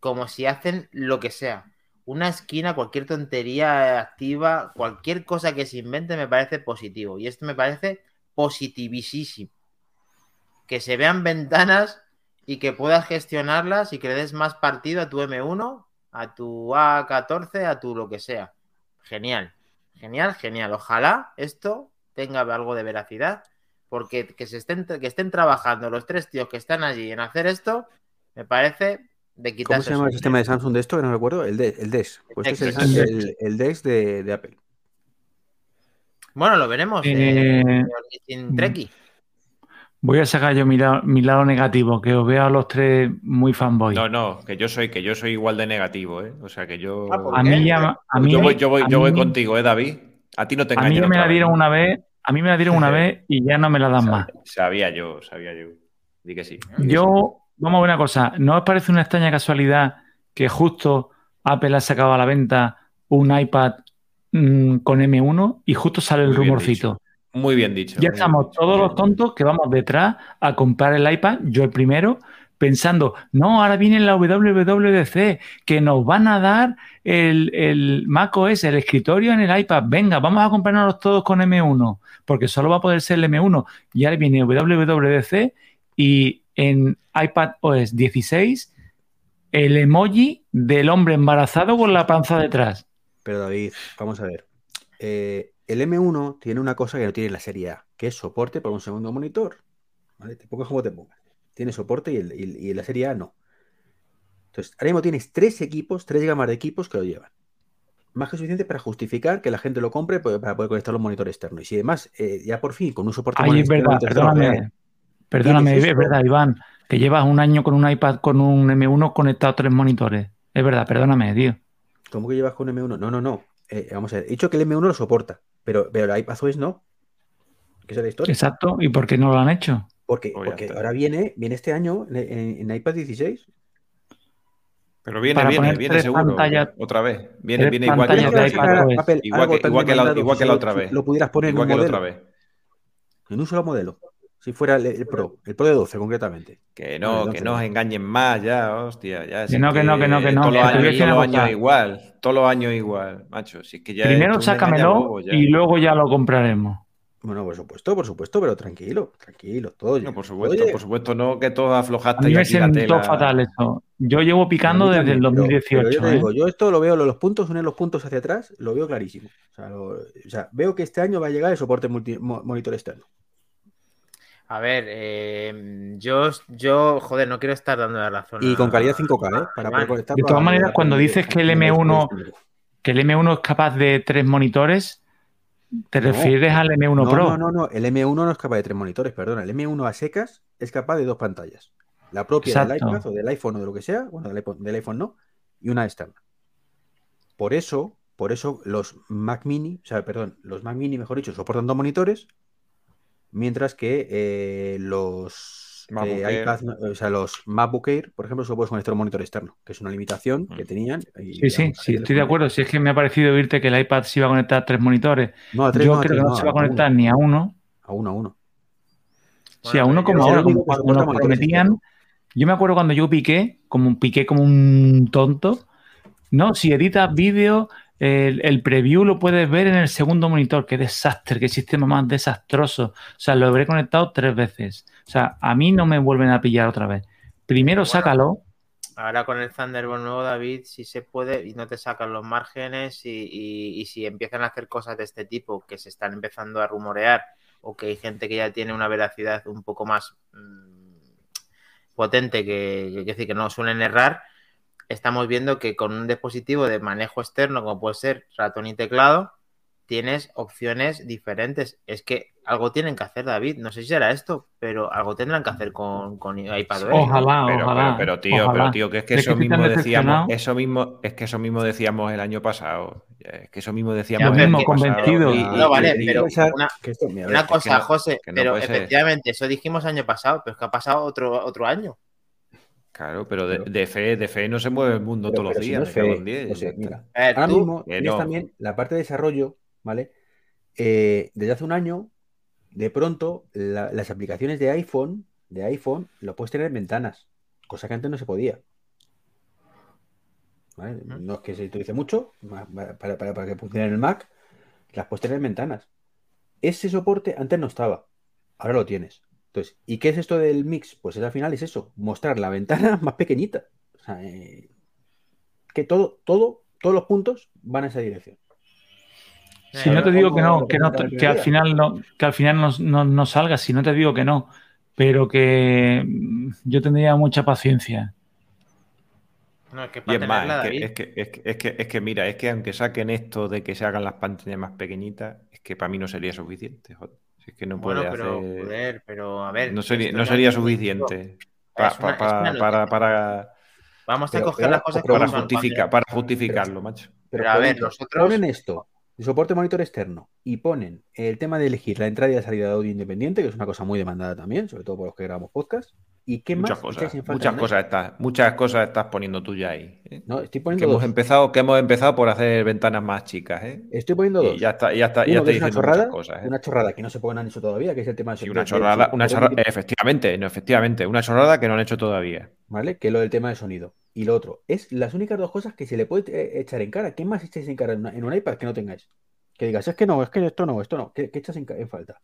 como si hacen lo que sea, una esquina, cualquier tontería activa, cualquier cosa que se invente me parece positivo. Y esto me parece positivísimo. Que se vean ventanas y que puedas gestionarlas y que le des más partido a tu M1, a tu A14, a tu lo que sea. Genial, genial, genial. Ojalá esto tenga algo de veracidad, porque que, se estén, que estén trabajando los tres tíos que están allí en hacer esto, me parece de quitarse. ¿Cómo se llama el sistema de Samsung de esto? Que no recuerdo. El, de, el DES. Pues este es el, el, DES de, Apple. Bueno, lo veremos. Eh, en Treki. Voy a sacar yo mi lado, negativo, que os veo a los tres muy fanboy. No, no, que yo soy, que yo soy igual de negativo, ¿eh? O sea que yo. Ah, a mí, ya, a mí yo voy, yo voy, yo voy contigo, ¿eh, David? A ti no te. A mí me la dieron una vez, a mí me la dieron una vez y ya no me la dan más. Sabía yo, sabía yo. Di que sí. yo, vamos a ver una cosa. ¿No os parece una extraña casualidad que justo Apple ha sacado a la venta un iPad mm, con M1 y justo sale el rumorcito? Muy bien dicho. Ya estamos todos los tontos que vamos detrás a comprar el iPad, yo el primero, pensando, no, ahora viene la WWDC, que nos van a dar el, el Mac OS, el escritorio en el iPad. Venga, vamos a comprarnos todos con M1, porque solo va a poder ser el M1. Y ahora viene WWDC y en iPad OS 16 el emoji del hombre embarazado con la panza detrás. Pero David, vamos a ver. Eh, el M1 tiene una cosa que no tiene la serie A, que es soporte para un segundo monitor. ¿vale? Te pongas como te pongas. Tiene soporte y, el, la serie A no. Entonces, ahora mismo tienes tres equipos, tres gamas de equipos que lo llevan. Más que suficiente para justificar que la gente lo compre pues, para poder conectar los monitores externos. Y si además, eh, ya por fin, con un soporte Ay, es verdad, perdóname. Perdóname, es verdad, Iván, que llevas un año con un iPad con un M1 conectado a tres monitores. Es verdad, perdóname, tío. ¿Cómo que llevas con un M1? No, no, no. Eh, vamos a ver, he dicho que el M1 lo soporta, pero, pero el iPadOS no. ¿Qué es la historia? Exacto, ¿y por qué no lo han hecho? Porque, porque ahora viene, viene este año en, en iPad 16. Pero viene, viene, viene seguro. otra vez. Viene, viene igual que, la, igual, que, igual, que la, igual que la otra vez. Lo pudieras poner igual en un que modelo. la otra vez. En un solo modelo. Si fuera el, el, Pro, el Pro de 12 concretamente. Que no, no que no os engañen más ya, hostia. Ya, que no, que, no, que no, que no. Todos los años, todos los años igual. Todos los años igual, macho. Si es que ya Primero sácamelo y luego ya lo compraremos. Bueno, por supuesto, por supuesto, pero tranquilo, tranquilo, todo. No, por supuesto, Oye, por supuesto, no que todo aflojaste. A mí me sentó tela- fatal esto. Yo llevo picando desde el también, pero- 2018. Pero yo te ¿eh? digo, yo esto lo veo, lo- los puntos, unir los puntos hacia atrás, lo veo clarísimo. O sea, lo- o sea, veo que este año va a llegar el soporte multi- mo- monitor externo. A ver, eh, yo, yo, joder, no quiero estar dando la razón. Y con calidad 5K, ¿eh? Para Iván. poder conectar De todas maneras, cuando dices que el M1 No, Que el M1 es capaz de tres monitores, ¿te No. refieres al M1 Pro? no, no, no, el M1 no es capaz de tres monitores, perdona. El M1 a secas es capaz de dos pantallas. La propia del iPad o del iPhone o de lo que sea, bueno, del iPhone, del iPhone no, y una externa. Por eso, por eso los Mac Mini, o sea, perdón, los Mac Mini, mejor dicho, soportan dos monitores, mientras que eh, los MacBook eh, Air. iPad, o sea, los MacBook Air, por ejemplo, solo puedes conectar un monitor externo, que es una limitación que Mm. tenían. y Sí, sí, sí, estoy de acuerdo. Si es que me ha parecido oírte que el iPad se iba a conectar a tres monitores. No, a tres, Yo no, a creo tres, que no, no, se va a uno. conectar ni a uno. A uno, a uno. Sí, a uno como ahora, como cuando nos prometían. Yo me acuerdo cuando yo piqué, como piqué como un tonto. No, si editas vídeo, el, el preview lo puedes ver en el segundo monitor. Qué desastre, qué sistema más desastroso. O sea, lo habré conectado tres veces. O sea, a mí no me vuelven a pillar otra vez. Primero Bueno. sácalo. Ahora con el Thunderbolt nuevo, David, si se puede y no te sacan los márgenes y, y- y si empiezan a hacer cosas de este tipo que se están empezando a rumorear o que hay gente que ya tiene una veracidad un poco más mm, potente que, que, que decir que no suelen errar, estamos viendo que con un dispositivo de manejo externo como puede ser ratón y teclado, tienes opciones diferentes. Es que algo tienen que hacer, David. No sé si será esto, pero algo tendrán que hacer con, con. Ojalá, Pero, ojalá. pero, pero, tío, ojalá. pero tío, que es que Es eso mismo decíamos, eso mismo, es que eso mismo decíamos el año pasado. Es que eso mismo decíamos el año pasado. convencido. Y- y- No, vale, y- pero una, que esto- mira, a una ver, cosa, que no- José, que no pero ser. efectivamente, eso dijimos año pasado, pero es que ha pasado otro, otro año. Claro, pero de, fe, de fe no se mueve el mundo pero- todos los si días. no es fe, o sea, mira, A ver, Ahora tú, mismo que tienes no. también la parte de desarrollo, ¿vale? Eh, desde hace un año, de pronto, la- las aplicaciones de iPhone, de iPhone, lo puedes tener en ventanas, cosa que antes no se podía. No es que se utilice mucho, para, para- para que funcione en el Mac, las puedes tener en ventanas. Ese soporte antes no estaba, ahora lo tienes. Entonces, ¿y qué es esto del mix? Pues es, al final es eso, mostrar la ventana más pequeñita. O sea, eh, que todo, todo, todos los puntos van en esa dirección. Si no te digo que no, que, no, que al final no, que al final no, no- no salga, si no te digo que no, pero que mm, yo tendría mucha paciencia. No, es que Y para es más, es que, es, que, es, que, es, que, es que mira, es que aunque saquen esto de que se hagan las pantallas más pequeñitas, es que para mí no sería suficiente. joder. Es que no Bueno, puede pero, hacer. joder, pero a ver. no sería, no suficiente una- para, para, Vamos a coger pero- las cosas para, justificar, para justificarlo, macho. Pero, Pero a ver, nosotros- ponen esto, el soporte monitor externo, y ponen el tema de elegir la entrada y la salida de audio independiente, que es una cosa muy demandada también, sobre todo por los que grabamos podcast. ¿Y qué Muchas más cosas, en falta muchas cosas estás, muchas cosas estás poniendo tú ya ahí. ¿eh? No, estoy Que poniendo hemos dos. empezado, que hemos empezado por hacer ventanas más chicas, ¿eh? Estoy poniendo dos. Y ya está, ya está, ya Uno que es una chorrada, muchas cosas, ¿eh? una chorrada que no se pueden han hecho todavía, que es el tema de Sí, una chorrada, de- una chorrada, efectivamente, no, efectivamente, una chorrada que no han hecho todavía. ¿vale? Que es lo del tema de sonido. Y lo otro, es las únicas dos cosas que se le puede eh, echar en cara. ¿Qué más echáis en cara en, una- en un iPad que no tengáis? Que digas, es que no, es que esto no, esto no. ¿Qué, qué echas en, falta?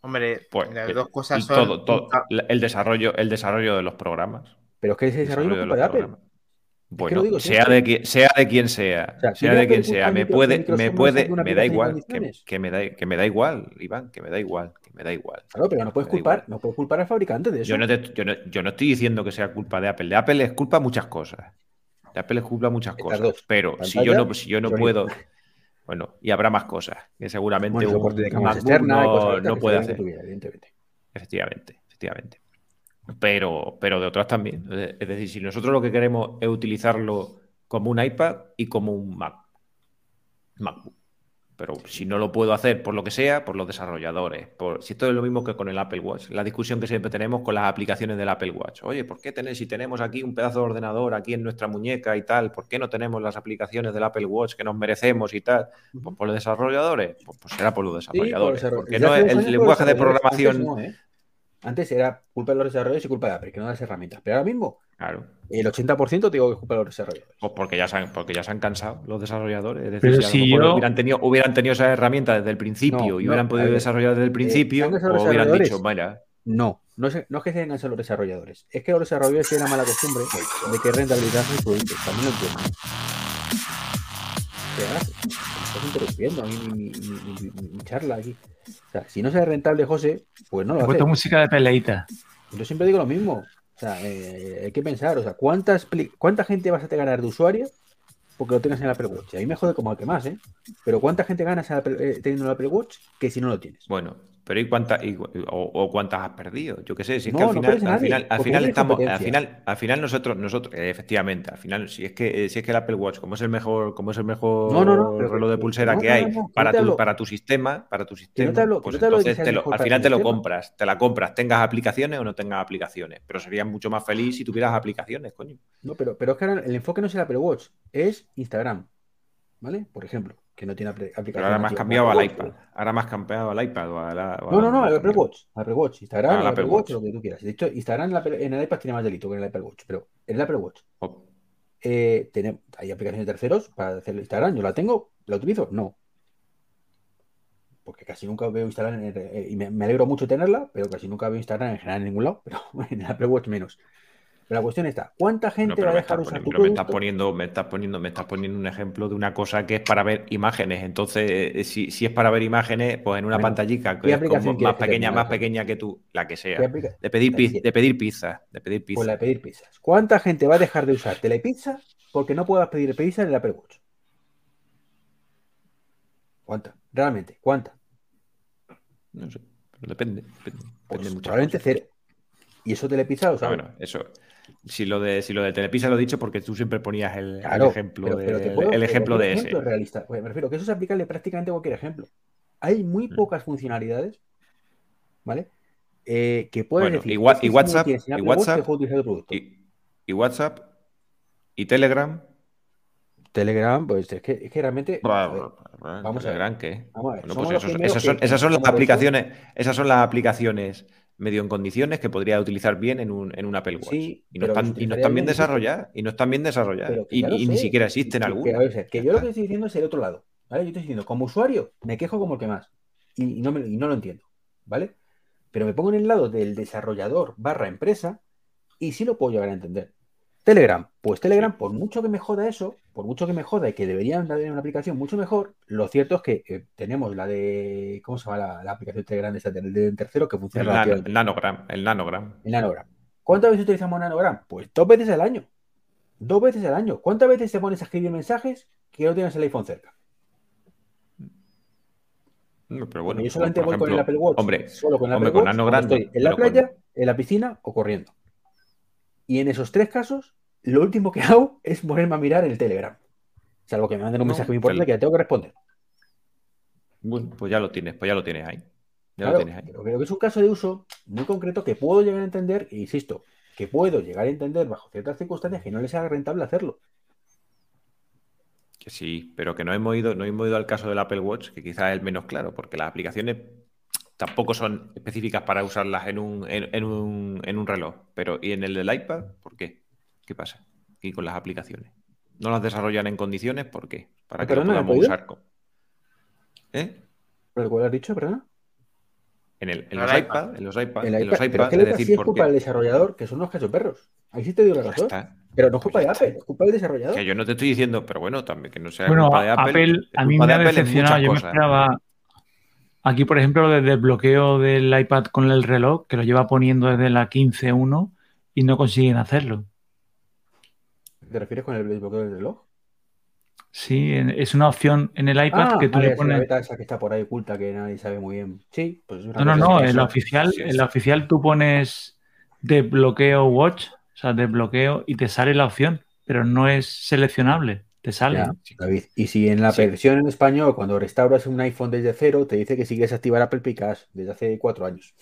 Hombre, Pues, las eh, dos cosas son. todo, todo, el desarrollo, el desarrollo de los programas. Pero es que ese el desarrollo no desarrollo culpa de Apple. Bueno, digo sea, de quien, sea de quien sea, O sea, sea ¿tiene de quien sea, de me puede, me puede, me da igual, que, me da, que me da igual, Iván, que me da igual, que me da igual. Claro, pero no puedes culpar, no puedes culpar al fabricante de eso. Yo no, te- yo, no, yo no estoy diciendo que sea culpa de Apple. De Apple es culpa muchas cosas. De Apple es culpa muchas cosas. Pero si yo no, si yo no puedo. Bueno, y habrá más cosas que seguramente Bueno, un soporte de externas y no, no puede hacer. vida, evidentemente. Efectivamente, efectivamente. Pero, pero de otras también. Es decir, si nosotros lo que queremos es utilizarlo como un iPad y como un Mac. MacBook. Pero si no lo puedo hacer por lo que sea, por los desarrolladores. Por, si esto es lo mismo que con el Apple Watch. La discusión que siempre tenemos con las aplicaciones del Apple Watch. Oye, ¿por qué tener, si tenemos aquí un pedazo de ordenador aquí en nuestra muñeca y tal, ¿por qué no tenemos las aplicaciones del Apple Watch que nos merecemos y tal? Pues por los desarrolladores. Pues, pues será por los Sí, por desarrolladores. desarroll- porque no es el lenguaje de programación. No, ¿eh? Antes era culpa de los desarrolladores y culpa de Apple, que no de las herramientas. Pero ahora mismo, Claro. el 80% te digo que es culpa de los desarrolladores. Pues porque ya se han, porque ya se han cansado los desarrolladores. Es decir, Pero si a lo si mejor yo- hubieran tenido, hubieran tenido esa herramienta desde el principio No, y hubieran podido ver, desarrollar desde el principio, ¿se han pues hubieran dicho, mira, No, no, se- no es que se hayan cansado los desarrolladores, es que los desarrolladores tienen la mala costumbre de que rentabilidad sus productos. También lo entiendo. ¿Qué haces? Estás interrumpiendo a mí mi, mi- mi- mi- mi charla aquí. O sea, si no es rentable, José, pues no lo haces. música de peleita. Yo siempre digo lo mismo. O sea, eh, hay que pensar, o sea, ¿cuántas, ¿cuánta gente vas a te ganar de usuario porque lo tengas en el Apple Watch? Y a mí me jode como al que más, ¿eh? Pero ¿cuánta gente ganas eh, teniendo el Apple Watch que si no lo tienes? bueno, pero ¿y cuántas y- o, o cuántas has perdido? Yo qué sé, si es No, que al final, al final, al final estamos, al final, al final nosotros, nosotros, eh, efectivamente, al final, si es que, eh, si es que el Apple Watch, como es el mejor, como es el mejor No, reloj de pulsera que hay para tu, para tu sistema, para tu sistema, pues al final te lo compras, te la compras, tengas aplicaciones o no tengas aplicaciones, pero serías mucho más feliz si tuvieras aplicaciones, coño. No, pero, pero es que ahora el enfoque no es el Apple Watch, es Instagram. ¿Vale? Por ejemplo, que no tiene apl- aplicación. Pero ahora nativa. cambiado al iPad. Ahora has cambiado al iPad o a la- o No, no, no, al Apple. Watch. Apple Watch. Instagram, Al el Apple Apple Watch, Watch. lo que tú quieras. De hecho, Instagram en, la Apple- en el iPad tiene más delito que en el Apple Watch. Pero en el Apple Watch Oh, eh, tiene- hay aplicaciones de terceros para hacer Instagram. ¿Yo la tengo? ¿La utilizo? No. Porque casi nunca veo Instagram en el- eh, y me, me alegro mucho tenerla, pero casi nunca veo Instagram en general en ningún lado. Pero en el Apple Watch menos. Pero la cuestión está, ¿cuánta gente va a dejar usar poniendo, tu me estás poniendo, me estás poniendo, me estás poniendo un ejemplo de una cosa que es para ver imágenes. Entonces, eh, si, si es para ver imágenes, pues en una Bueno, pantallica ¿qué que es como más pequeña, más pequeña que tú, la que ¿Qué sea. De pedir, de pedir pizza, de pedir pizza. Pues la de pedir pizzas. ¿Cuánta gente va a dejar de usar Telepizza porque no puedas pedir pizza en el Apple Watch? ¿Cuánta? Realmente, ¿cuánta? No sé, pero depende, depende, Pues depende probablemente cosas. cero. Y eso Telepizza lo Ah, sabe. bueno, eso. Si lo de si lo de Telepizza lo he dicho porque tú siempre ponías el, ejemplo, pero, de, pero puedo- el ejemplo de ese. ejemplo realista. Pues me refiero que eso es aplicable prácticamente a cualquier ejemplo. Hay muy Mm. pocas funcionalidades, ¿vale? Eh, que puedes Bueno, decir, y wa- y WhatsApp- y WhatsApp-. Y, y WhatsApp y Telegram. Telegram, pues es que, es que realmente. ver, Vamos vamos a ver. Telegram, ¿qué? Vamos a ver, Bueno, pues esos- esas son, que- esas son las aplicaciones, esas son las aplicaciones medio en condiciones que podría utilizar bien en un, en un Apple Watch. Sí, y, no están, y no están bien desarrolladas. Y no están bien desarrolladas. Que Y, ni siquiera existen Que- que, algunas. ver, que Ya yo lo que estoy diciendo es el otro lado. ¿vale? Yo estoy diciendo, como usuario, me quejo como el que más. Y, y no, me- y no lo entiendo. ¿Vale? Pero me pongo en el lado del desarrollador barra empresa y sí lo puedo llegar a entender. Telegram, pues Telegram, por mucho que me joda eso, por mucho que me joda y que deberían tener una aplicación mucho mejor, lo cierto es que eh, tenemos la de. ¿Cómo se llama la, la aplicación de Telegram de, esa- del del tercero que El, funciona relativamente el nanogram. El nanogram. el nanogram. ¿Cuántas veces utilizamos nanogram? Pues dos veces al año. Dos veces al año. ¿Cuántas veces te pones a escribir mensajes que no tienes el iPhone cerca? No, Pero Porque bueno, yo solamente voy con el Apple Watch. Hombre, solo con el hombre, Apple con Watch nanogram cuando estoy en la con- playa, en la piscina o corriendo. Y en esos tres casos, lo último que hago es ponerme a mirar el Telegram. Salvo que me manden un No, mensaje muy importante que ya tengo que responder. bueno, pues ya lo tienes, pues ya lo tienes ahí. Ya Claro, lo tienes ahí. pero creo que es un caso de uso muy concreto que puedo llegar a entender, e insisto, que puedo llegar a entender bajo ciertas circunstancias que no les sea rentable hacerlo. Que sí, pero que no hemos ido, no hemos ido al caso del Apple Watch, que quizás es el menos claro, porque las aplicaciones tampoco son específicas para usarlas en un, en, en un, en un reloj. Pero, ¿y en el del iPad? ¿Por qué? ¿Qué pasa? Y con las aplicaciones. ¿No las desarrollan en condiciones? ¿Por qué? Para Ah, que ¿me podamos usar. con- ¿Eh? ¿Pero cuál has dicho, perdona? En, el, en los iPad. iPad, en los iPad, El en los iPad, es que es iPad sí decir, es culpa del desarrollador, que son unos cachoperros. Ahí sí te digo la razón. está. Pero no es culpa Pues de. Apple, es culpa del desarrollador. Que yo no te estoy diciendo, pero bueno, también que no sea Bueno, culpa de Apple. Apple, a mí me ha decepcionado. Yo me esperaba, Aquí, por ejemplo, desde el desbloqueo del iPad con el reloj, que lo lleva poniendo desde la 15.1 y no consiguen hacerlo. ¿Te refieres con el desbloqueo del reloj? Sí, es una opción en el iPad ah, que tú vale, le es la pones. beta esa que está por ahí oculta que nadie sabe muy bien. Sí, pues es una No, no, no, en la oficial, en la oficial tú pones desbloqueo watch, o sea, desbloqueo y te sale la opción, pero no es seleccionable, te sale. Ya, David. Y si en la Sí. versión en español, cuando restauras un iPhone desde cero, te dice que si quieres activar Apple Pay Cash desde hace cuatro años.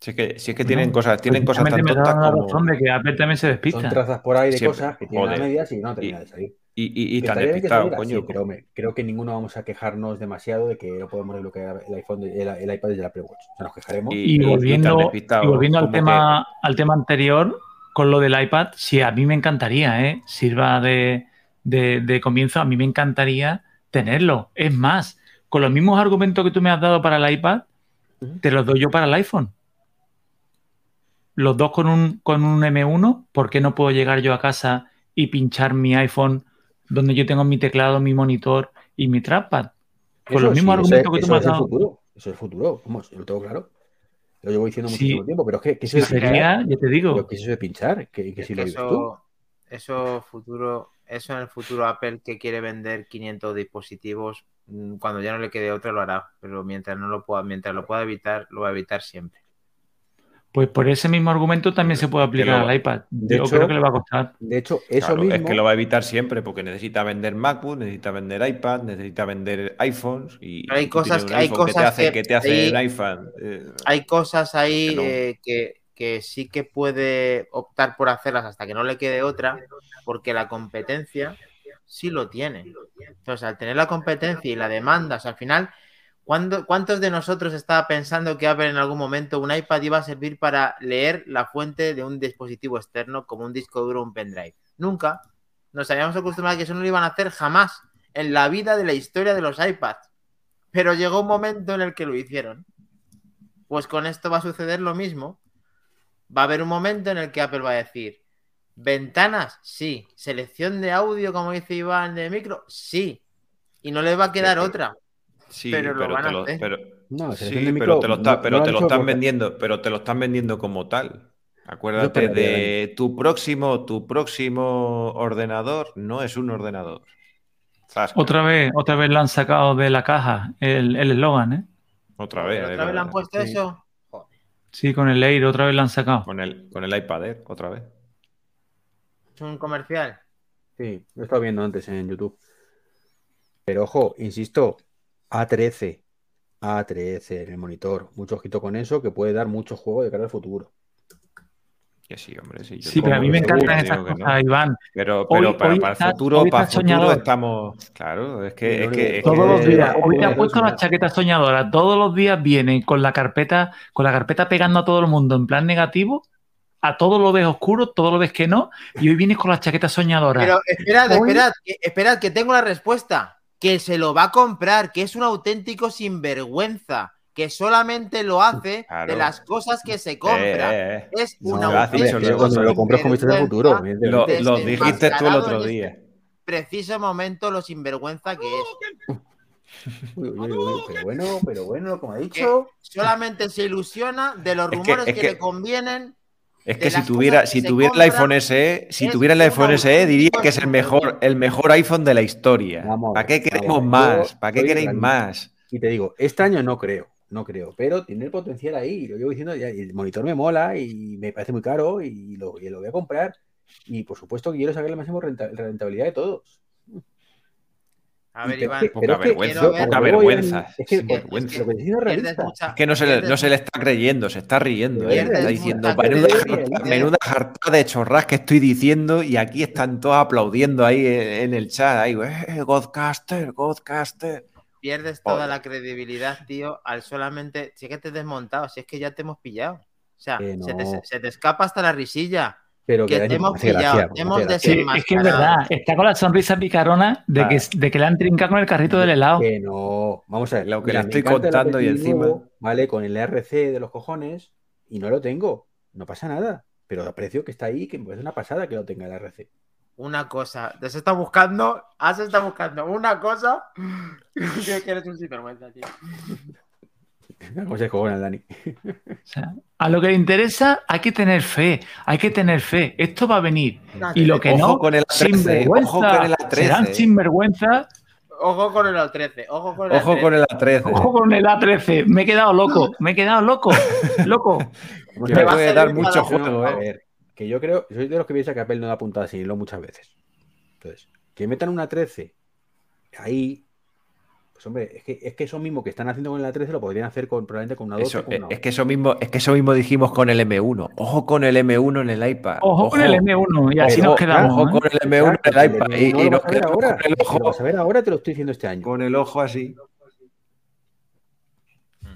Si es que, si es que tienen cosas, tienen cosas tan me tontas como. razón de que Apple también se Son despista. trazas por ahí de Siempre. cosas que tienen a Joder. medias y no termina de salir. Y, y, y Que tan despistado, coño. sí, pero creo que ninguno vamos a quejarnos demasiado de que no podemos desbloquear el iPhone, el, el iPad desde la Apple Watch. O sea, nos quejaremos. Y- Y y volviendo, y volviendo al, tema, al tema anterior, con lo del iPad, sí, a mí me encantaría, ¿eh? Sirva de, de- de comienzo, a mí me encantaría tenerlo. Es más, con los mismos argumentos que tú me has dado para el iPad, te los doy yo para el iPhone. Los dos con un, con un M1, ¿por qué no puedo llegar yo a casa y pinchar mi iPhone donde yo tengo mi teclado, mi monitor y mi trackpad? Con Eso los mismos sí, argumentos eso, que tú eso me has es el dado. futuro. Eso es el futuro. Vamos, yo lo tengo claro. Lo llevo diciendo Sí. muchísimo tiempo, pero es que, ¿qué Sí, es eso de pinchar? ya te digo. Pero ¿qué es eso de pinchar? Que, que Es si que lo vives tú. eso, eso futuro, eso en el futuro Apple que quiere vender 500 dispositivos, mm, cuando ya no le quede otro lo hará, pero mientras no lo pueda, mientras lo pueda evitar, lo va a evitar siempre. Pues por ese mismo argumento también se puede aplicar lo- al iPad. de Yo hecho, creo que le va a costar. De hecho, eso Claro, mismo. Es que lo va a evitar siempre porque necesita vender MacBook, necesita vender iPad, necesita vender iPhones y Pero hay cosas que- hay te hace, que que te hace ahí- el iPhone. eh, Hay cosas ahí Que no. eh, que, que sí que puede optar por hacerlas hasta que no le quede otra, porque la competencia sí lo tiene. Entonces, al tener la competencia y la demanda, al final, ¿cuándo- ¿cuántos de nosotros estaba pensando que Apple en algún momento un iPad iba a servir para leer la fuente de un dispositivo externo como un disco duro o un pendrive? Nunca. Nos habíamos acostumbrado a que eso no lo iban a hacer jamás en la vida de la historia de los iPads. Pero llegó un momento en el que lo hicieron. Pues con esto va a suceder lo mismo. Va a haber un momento en el que Apple va a decir, ventanas, sí. Selección de audio, como dice Iván, de micro, sí. Y no le va a quedar otra. Sí, Pero pero, lo van te a lo, hacer. pero, No, sí, pero te lo, está- no- pero no te han lo hecho están porque- vendiendo, pero te lo están vendiendo como tal. Acuérdate de tu próximo, tu próximo ordenador no es un ordenador. Zasca. Otra vez, otra vez le han sacado de la caja el el eslogan, ¿eh? Otra vez. ¿Otra vez le han puesto sí. eso? Sí, con el Air otra vez le han sacado. Con el, con el iPad Air, otra vez. ¿Es un comercial? Sí, lo he estado viendo antes en YouTube. Pero ojo, insisto, A13, A13 en el monitor. Mucho ojito con eso, que puede dar mucho juego de cara al futuro. Que sí, hombre, sí. yo Sí, pero a mí me encantan esas no, que no. cosas, Iván. Pero, Hoy- pero para, hoy para estás- el futuro, para el futuro soñador. estamos. Claro, es que, es es Todos que- los días. Hoy te has puesto eh, la chaqueta soñadora. Todos los días viene con la carpeta, con la carpeta pegando a todo el mundo en plan negativo. A todo lo ves oscuro, todo lo ves que no. Y hoy vienes con la chaqueta soñadora. Pero esperad, Hoy- esperad, que, esperad, que tengo la respuesta. Que se lo va a comprar, que es un auténtico sinvergüenza, que solamente lo hace Claro. de las cosas que se compra. Eh, eh, Es No, un lo has dicho, auténtico lo- cuando lo compras con vistas al futuro. Lo, dijiste tú el otro día. este Preciso momento lo sinvergüenza que es. Uy, uy, uy, pero bueno, pero bueno, como ha Que dicho. solamente se ilusiona de los Es que- rumores es que, que- le convienen. Es que si tuviera, si tuviera el iPhone SE, si tuviera el iPhone SE, diría que es el mejor, el mejor iPhone de la historia. Vamos ¿Para qué queremos más? ¿Para qué queréis más? Y te digo, este año no creo, no creo, pero tiene el potencial ahí. Lo llevo diciendo, ya, y el monitor me mola y me parece muy caro y lo, y lo voy a comprar. Y por supuesto que quiero sacar la máxima renta- rentabilidad de todos. A ver, Iván. Poca es que- vergüenza, poca vergüenza. en- es que- no se, le, no se le está creyendo, se está riendo. ¿eh? Está diciendo, menuda, jarta- menuda jarta de chorras que estoy diciendo y aquí están todos aplaudiendo ahí en, en el chat. Ahí, eh, Godcaster, Godcaster. Pierdes toda la credibilidad, tío, al solamente. Si es que te he desmontado, si es que ya te hemos pillado. O sea, se, te, no. se te escapa hasta la risilla. Pero que que te hemos gracia, pillado, te hemos es que es verdad. Está con la sonrisa picarona de, que, de que le han trincado con el carrito del helado. Que no, vamos a ver. Lo que le estoy contando y encima- ¿vale? Con el RC de los cojones y no lo tengo. No pasa nada. Pero aprecio que está ahí, que me parece una pasada que lo tenga el RC. Una cosa. Te has estado buscando, has estado buscando una cosa que eres un sinvergüenza, tío. Consejo con el Dani. O sea, a lo que le interesa hay que tener fe, hay que tener fe. Esto va a venir. Y lo que Ojo no, con el A13, sinvergüenza, ojo con el A13. serán sinvergüenza. Ojo con el A13, ojo con el Ojo A13. con el A13. Ojo con el A13. Me he quedado loco, me he quedado loco, loco. Te va a dar mucho juego, A ¿eh? Que yo creo, soy de los que piensa que Apple no da puntadas sin hilo muchas veces. Entonces, que metan una 13 ahí, pues hombre, es que, es que eso mismo que están haciendo con la 13 lo podrían hacer con, probablemente con una 12 Eso, con una es que eso mismo, es que eso mismo dijimos con el M1. Ojo con el M1 en el iPad. Ojo, con el M1 y así Ojo, nos quedamos. Ojo ¿eh? con el M1 en el iPad. Y, no y lo nos vas a ver quedamos ahora. con el si lo ojo, vas a ver ahora, te lo estoy diciendo este año. con el ojo así.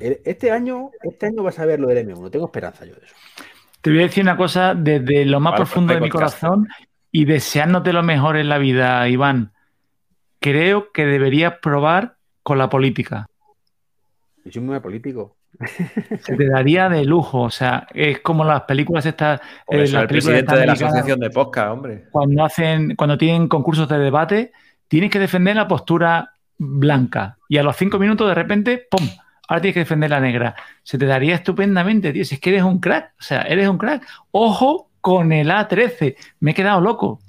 El- Este año, este año vas a ver lo del M1. Tengo esperanza yo de eso. Te voy a decir una cosa desde lo más Vale, profundo de mi corazón y deseándote lo mejor en la vida, Iván. Creo que deberías probar con la política. Yo soy muy político. Se te daría de lujo. O sea, es como las películas estas. Eh, las el películas presidente de la asociación de podcast, hombre. Cuando hacen, cuando tienen concursos de debate, tienes que defender la postura blanca. Y a los cinco minutos, de repente, ¡pum! Ahora tienes que defender la negra. Se te daría estupendamente, tío. Si es que eres un crack. O sea, eres un crack. Ojo con el A13. Me he quedado loco.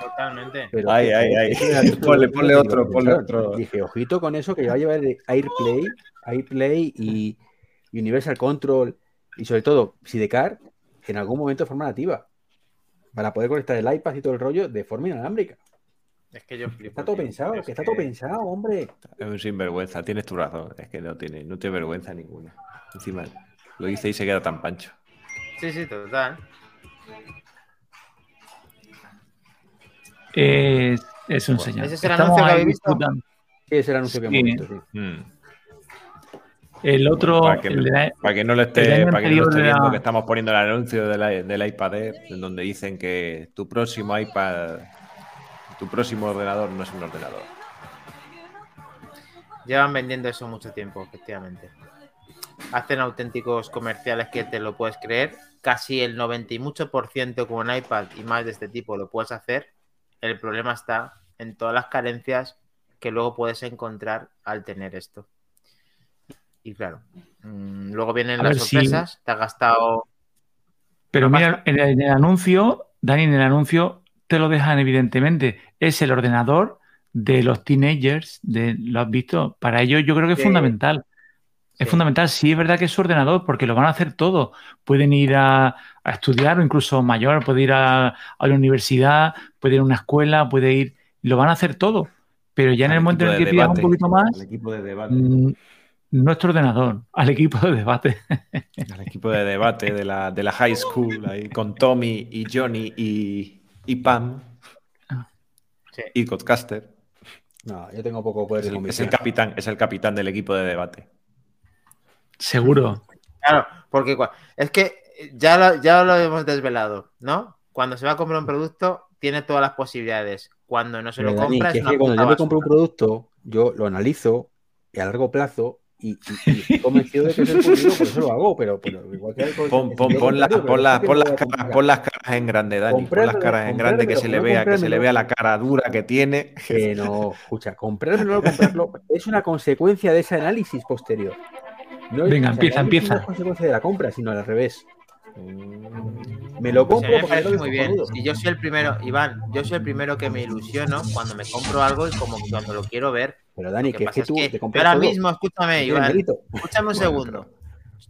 Totalmente. Pero Ay, ay, ay. Ponle- ponle otro, ponle otro. Dije, ojito con eso que va a llevar AirPlay, AirPlay y Universal Control y sobre todo Sidecar en algún momento de forma nativa para poder conectar el iPad y todo el rollo de forma inalámbrica. Es que yo flipo. Está todo tío. pensado, Es que está todo pensado, hombre. Es un sinvergüenza, tienes tu razón. Es que no tiene, no tiene vergüenza ninguna. Encima lo dice y se queda tan pancho. Sí, sí, total. Es, es un señor. ¿ese es el Estamos anuncio que visto? Ese es el anuncio que Sí. hemos visto, sí. Mm. El otro, Para que, el de la- para que no lo esté, para que no lo esté viendo, que estamos poniendo el anuncio del, iPad Air, en donde dicen que tu próximo iPad, tu próximo ordenador no es un ordenador. Llevan vendiendo eso mucho tiempo, efectivamente. Hacen auténticos comerciales que te lo puedes creer. Casi el 90 y mucho por ciento con un iPad y más de este tipo lo puedes hacer. El problema está en todas las carencias que luego puedes encontrar al tener esto. Y claro, mm, luego vienen A las sorpresas. Te has gastado. Pero mira, en el, en el anuncio, Dani, en el anuncio te lo dejan evidentemente. Es el ordenador de los teenagers, de, ¿lo has visto? Para ellos yo creo que es Sí. fundamental. Es Sí. fundamental, sí, es verdad que es su ordenador, porque lo van a hacer todo. Pueden ir a, a estudiar, o incluso mayor, puede ir a, a la universidad, puede ir a una escuela, puede ir. Lo van a hacer todo. Pero ya en el momento en el que pidas un poquito más, Al equipo de debate. mm, nuestro ordenador, al equipo de debate. Al equipo de debate de la, de la high school, ahí, con Tommy y Johnny y, y Pam Sí. y Codcaster. No, yo tengo poco poder Es de el, es el capitán, es el capitán del equipo de debate. Seguro. Claro, porque es que ya lo, ya lo hemos desvelado, ¿no? Cuando se va a comprar un producto, tiene todas las posibilidades. Cuando no se lo compra, es que cuando yo me compro un producto, yo lo analizo y a largo plazo y, y- y estoy convencido de que es el futuro, por eso lo hago, pero, pero igual que Pon, pon- pon las caras, comprar. pon las caras en grande, Dani. Pon las caras en grande que se le vea, que se le vea la cara dura que tiene. Que no, escucha, comprármelo o no comprarlo es una consecuencia de ese análisis posterior. No es- Venga, o sea, empieza, empieza. No es consecuencia de la compra, sino al revés. Me lo Sí, compro me porque parece muy bien. Si yo soy el primero, Iván, yo soy el primero que me ilusiono cuando me compro algo y como que cuando lo quiero ver. Pero Dani, que es que es tú que te compras ahora todo, mismo, escúchame, Iván, escúchame un Bueno, segundo.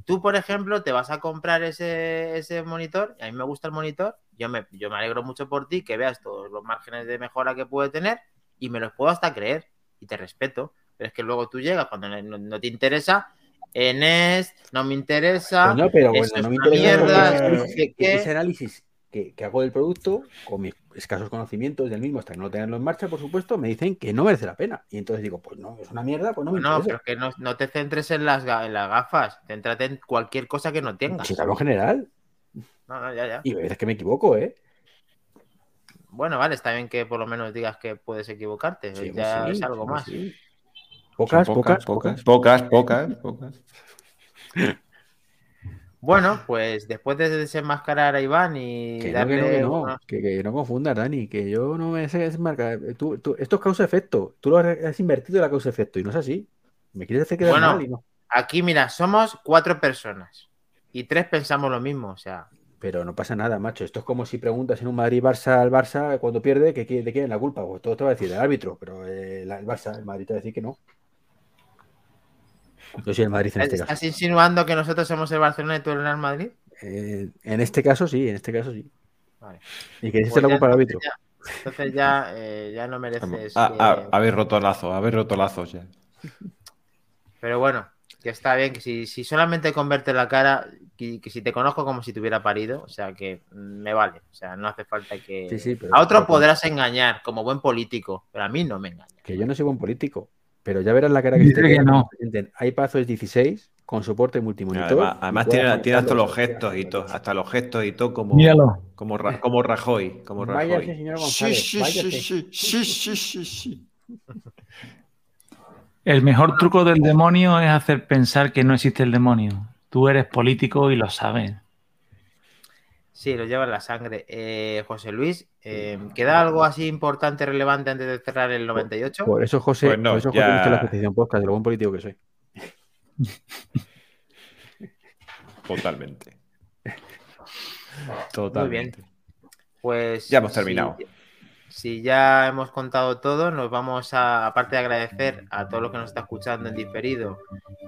Tú, por ejemplo, te vas a comprar ese, ese monitor, y a mí me gusta el monitor, yo me, yo me alegro mucho por ti, que veas todos los márgenes de mejora que puede tener, y me los puedo hasta creer, y te respeto. Pero es que luego tú llegas cuando no te interesa, en es, no me interesa, Coño, pero eso bueno, no me interesa mierda, ese no análisis, ese que, que hago del producto, con mis escasos conocimientos del mismo hasta no tenerlo en marcha, por supuesto, me dicen que no merece la pena. Y entonces digo, pues no, es una mierda, pues no me No, pero que no, no te centres en las, en las gafas, céntrate en cualquier cosa que no tengas. Si hablo en general, No, no, ya, ya. y a veces que me equivoco, ¿eh? Bueno, vale, está bien que por lo menos digas que puedes equivocarte, Sí, ya sí, es algo más. sí. Pocas, pocas, pocas. pocas, pocas, pocas. Bueno, pues después de desenmascarar a Iván y Que no, que darle no, que no, que, que no confundas, Dani, que yo no me sé desmarcar. Tú, tú- esto es causa-efecto. Tú lo has invertido la causa-efecto y no es así. Me quieres hacer quedar Bueno. mal y no. Aquí, mira, somos cuatro personas y tres pensamos lo mismo, o sea, Pero no pasa nada, macho. Esto es como si preguntas en un Madrid-Barça al Barça cuando pierde, que, ¿de quién es la culpa? Pues todo te va a decir el árbitro, pero eh, el Barça, el Madrid te va a decir que no. Yo soy el Madrid en este ¿estás caso. insinuando que nosotros somos el Barcelona y tú el Real Madrid? Eh, en este caso sí, en este caso sí. Vale. Y que dice Pues la culpa al entonces árbitro. ya- Entonces ya, eh, ya no mereces. Ah, que- ah, habéis roto lazos, habéis roto lazos ya. Pero bueno, que está bien, que si, si solamente converte la cara, que, que si te conozco como si te hubiera parido, o sea que me vale. O sea, no hace falta que. Sí, sí, pero- a otro pero- podrás engañar como buen político, pero a mí no me engaña. Que yo no soy buen político, pero ya verás la cara que Dice que no. iPadOS 16 con soporte multimonitor. Además, tiene, tiene hasta los gestos y todo, hasta los gestos y todo como, Míralo. como, Ra- como Rajoy, como Váyase, Rajoy. señor Sí, González, váyase. sí, sí, sí, sí, sí, sí. El mejor truco del demonio es hacer pensar que no existe el demonio. Tú eres político y lo sabes. Sí, lo lleva en la sangre. Eh, José Luis, eh, ¿queda algo así importante, relevante antes de cerrar el 98? Por eso, José, Pues no, por eso, José, ya- viste la asociación podcast de lo buen político que soy. Totalmente. Muy Totalmente. bien. Pues Ya hemos si- terminado. Si, ya hemos contado todo, nos vamos a, aparte de agradecer a todo lo que nos está escuchando en diferido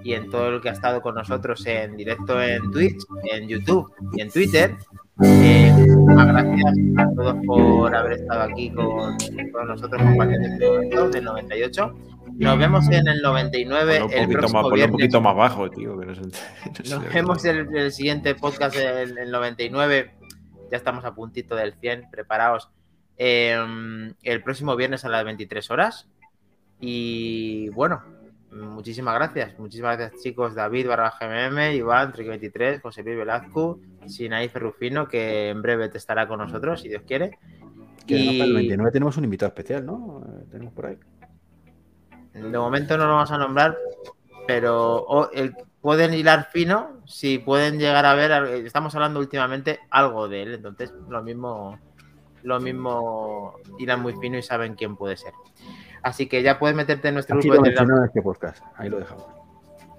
y en todo el que ha estado con nosotros en directo en Twitch, en YouTube y en Twitter. Eh, muchísimas gracias a todos por haber estado aquí con, con nosotros compartiendo este momento del 98. Nos vemos en el 99 Ponlo un el poquito, próximo más, ponlo un poquito más bajo, tío. Que no se, no se Nos ve. vemos en el, el siguiente podcast, el, el 99. Ya estamos a puntito del 100, preparaos. Eh, el próximo viernes a las 23 horas. Y bueno, muchísimas gracias. Muchísimas gracias, chicos. David barra GMM, Iván, Trick23, José Luis Velazco, Sinaí Ferrufino, que en breve te estará con nosotros, si Dios quiere. Que además para el Y 99 tenemos un invitado especial, ¿no? Eh, Tenemos por ahí. de momento no lo vamos a nombrar, pero pueden hilar fino si pueden llegar a ver, al- estamos hablando últimamente algo de él, entonces lo mismo, lo mismo hilan muy fino y saben quién puede ser. Así que ya puedes meterte en nuestro Ha grupo sido de Telegram. mencionado en este podcast. Ahí lo dejamos.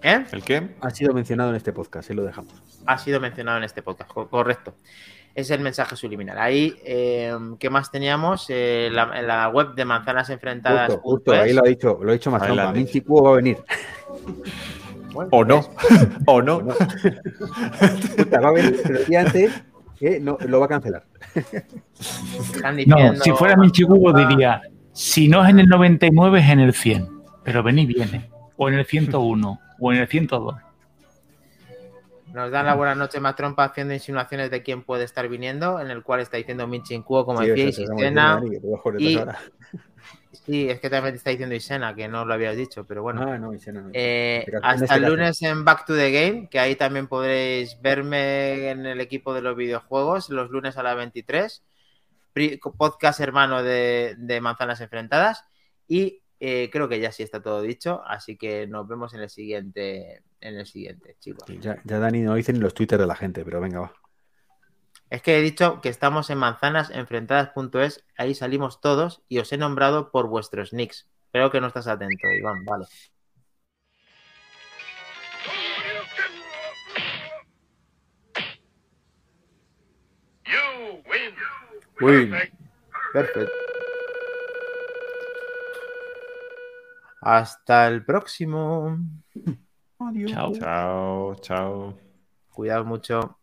¿Eh? ¿El qué? Ha sido mencionado en este podcast. Ahí lo dejamos. Ha sido mencionado en este podcast, co- correcto. Es el mensaje subliminal. Ahí, eh, ¿qué más teníamos? Eh, la, la web de manzanas enfrentadas. Justo, justo. Ahí lo ha dicho, lo ha dicho más. Minchi Cuo va a venir. O no. o no. Puta, va a venir, pero el día antes que no, lo va a cancelar. Están No, diciendo- si fuera Minchigubo diría, si no es en el 99 es en el 100. Pero ven y viene. O en el 101. o en el 102. Nos dan la buena noche más trompa haciendo insinuaciones de quién puede estar viniendo, en el cual está diciendo Minchin Kuo, como Sí, eso, Isena. Y-. Sí, es que también te está diciendo Isena, que no lo habías dicho, pero bueno. Ah, no, Isena no. Eh, hasta este el caso. lunes en Back to the Game, que ahí también podréis verme en el equipo de los videojuegos, los lunes a las 23. Podcast hermano de, de Manzanas Enfrentadas. Y eh, creo que ya sí está todo dicho, así que nos vemos en el siguiente, en el siguiente, chicos. Ya, ya Dani no dice ni los twitters de la gente, pero venga, va. Es que he dicho que estamos en manzanasenfrentadas.es, ahí salimos todos y os he nombrado por vuestros nicks. Creo que no estás atento, Iván, vale. Win. Perfecto. Hasta el próximo. Chao. Chao, chao. Cuidado mucho.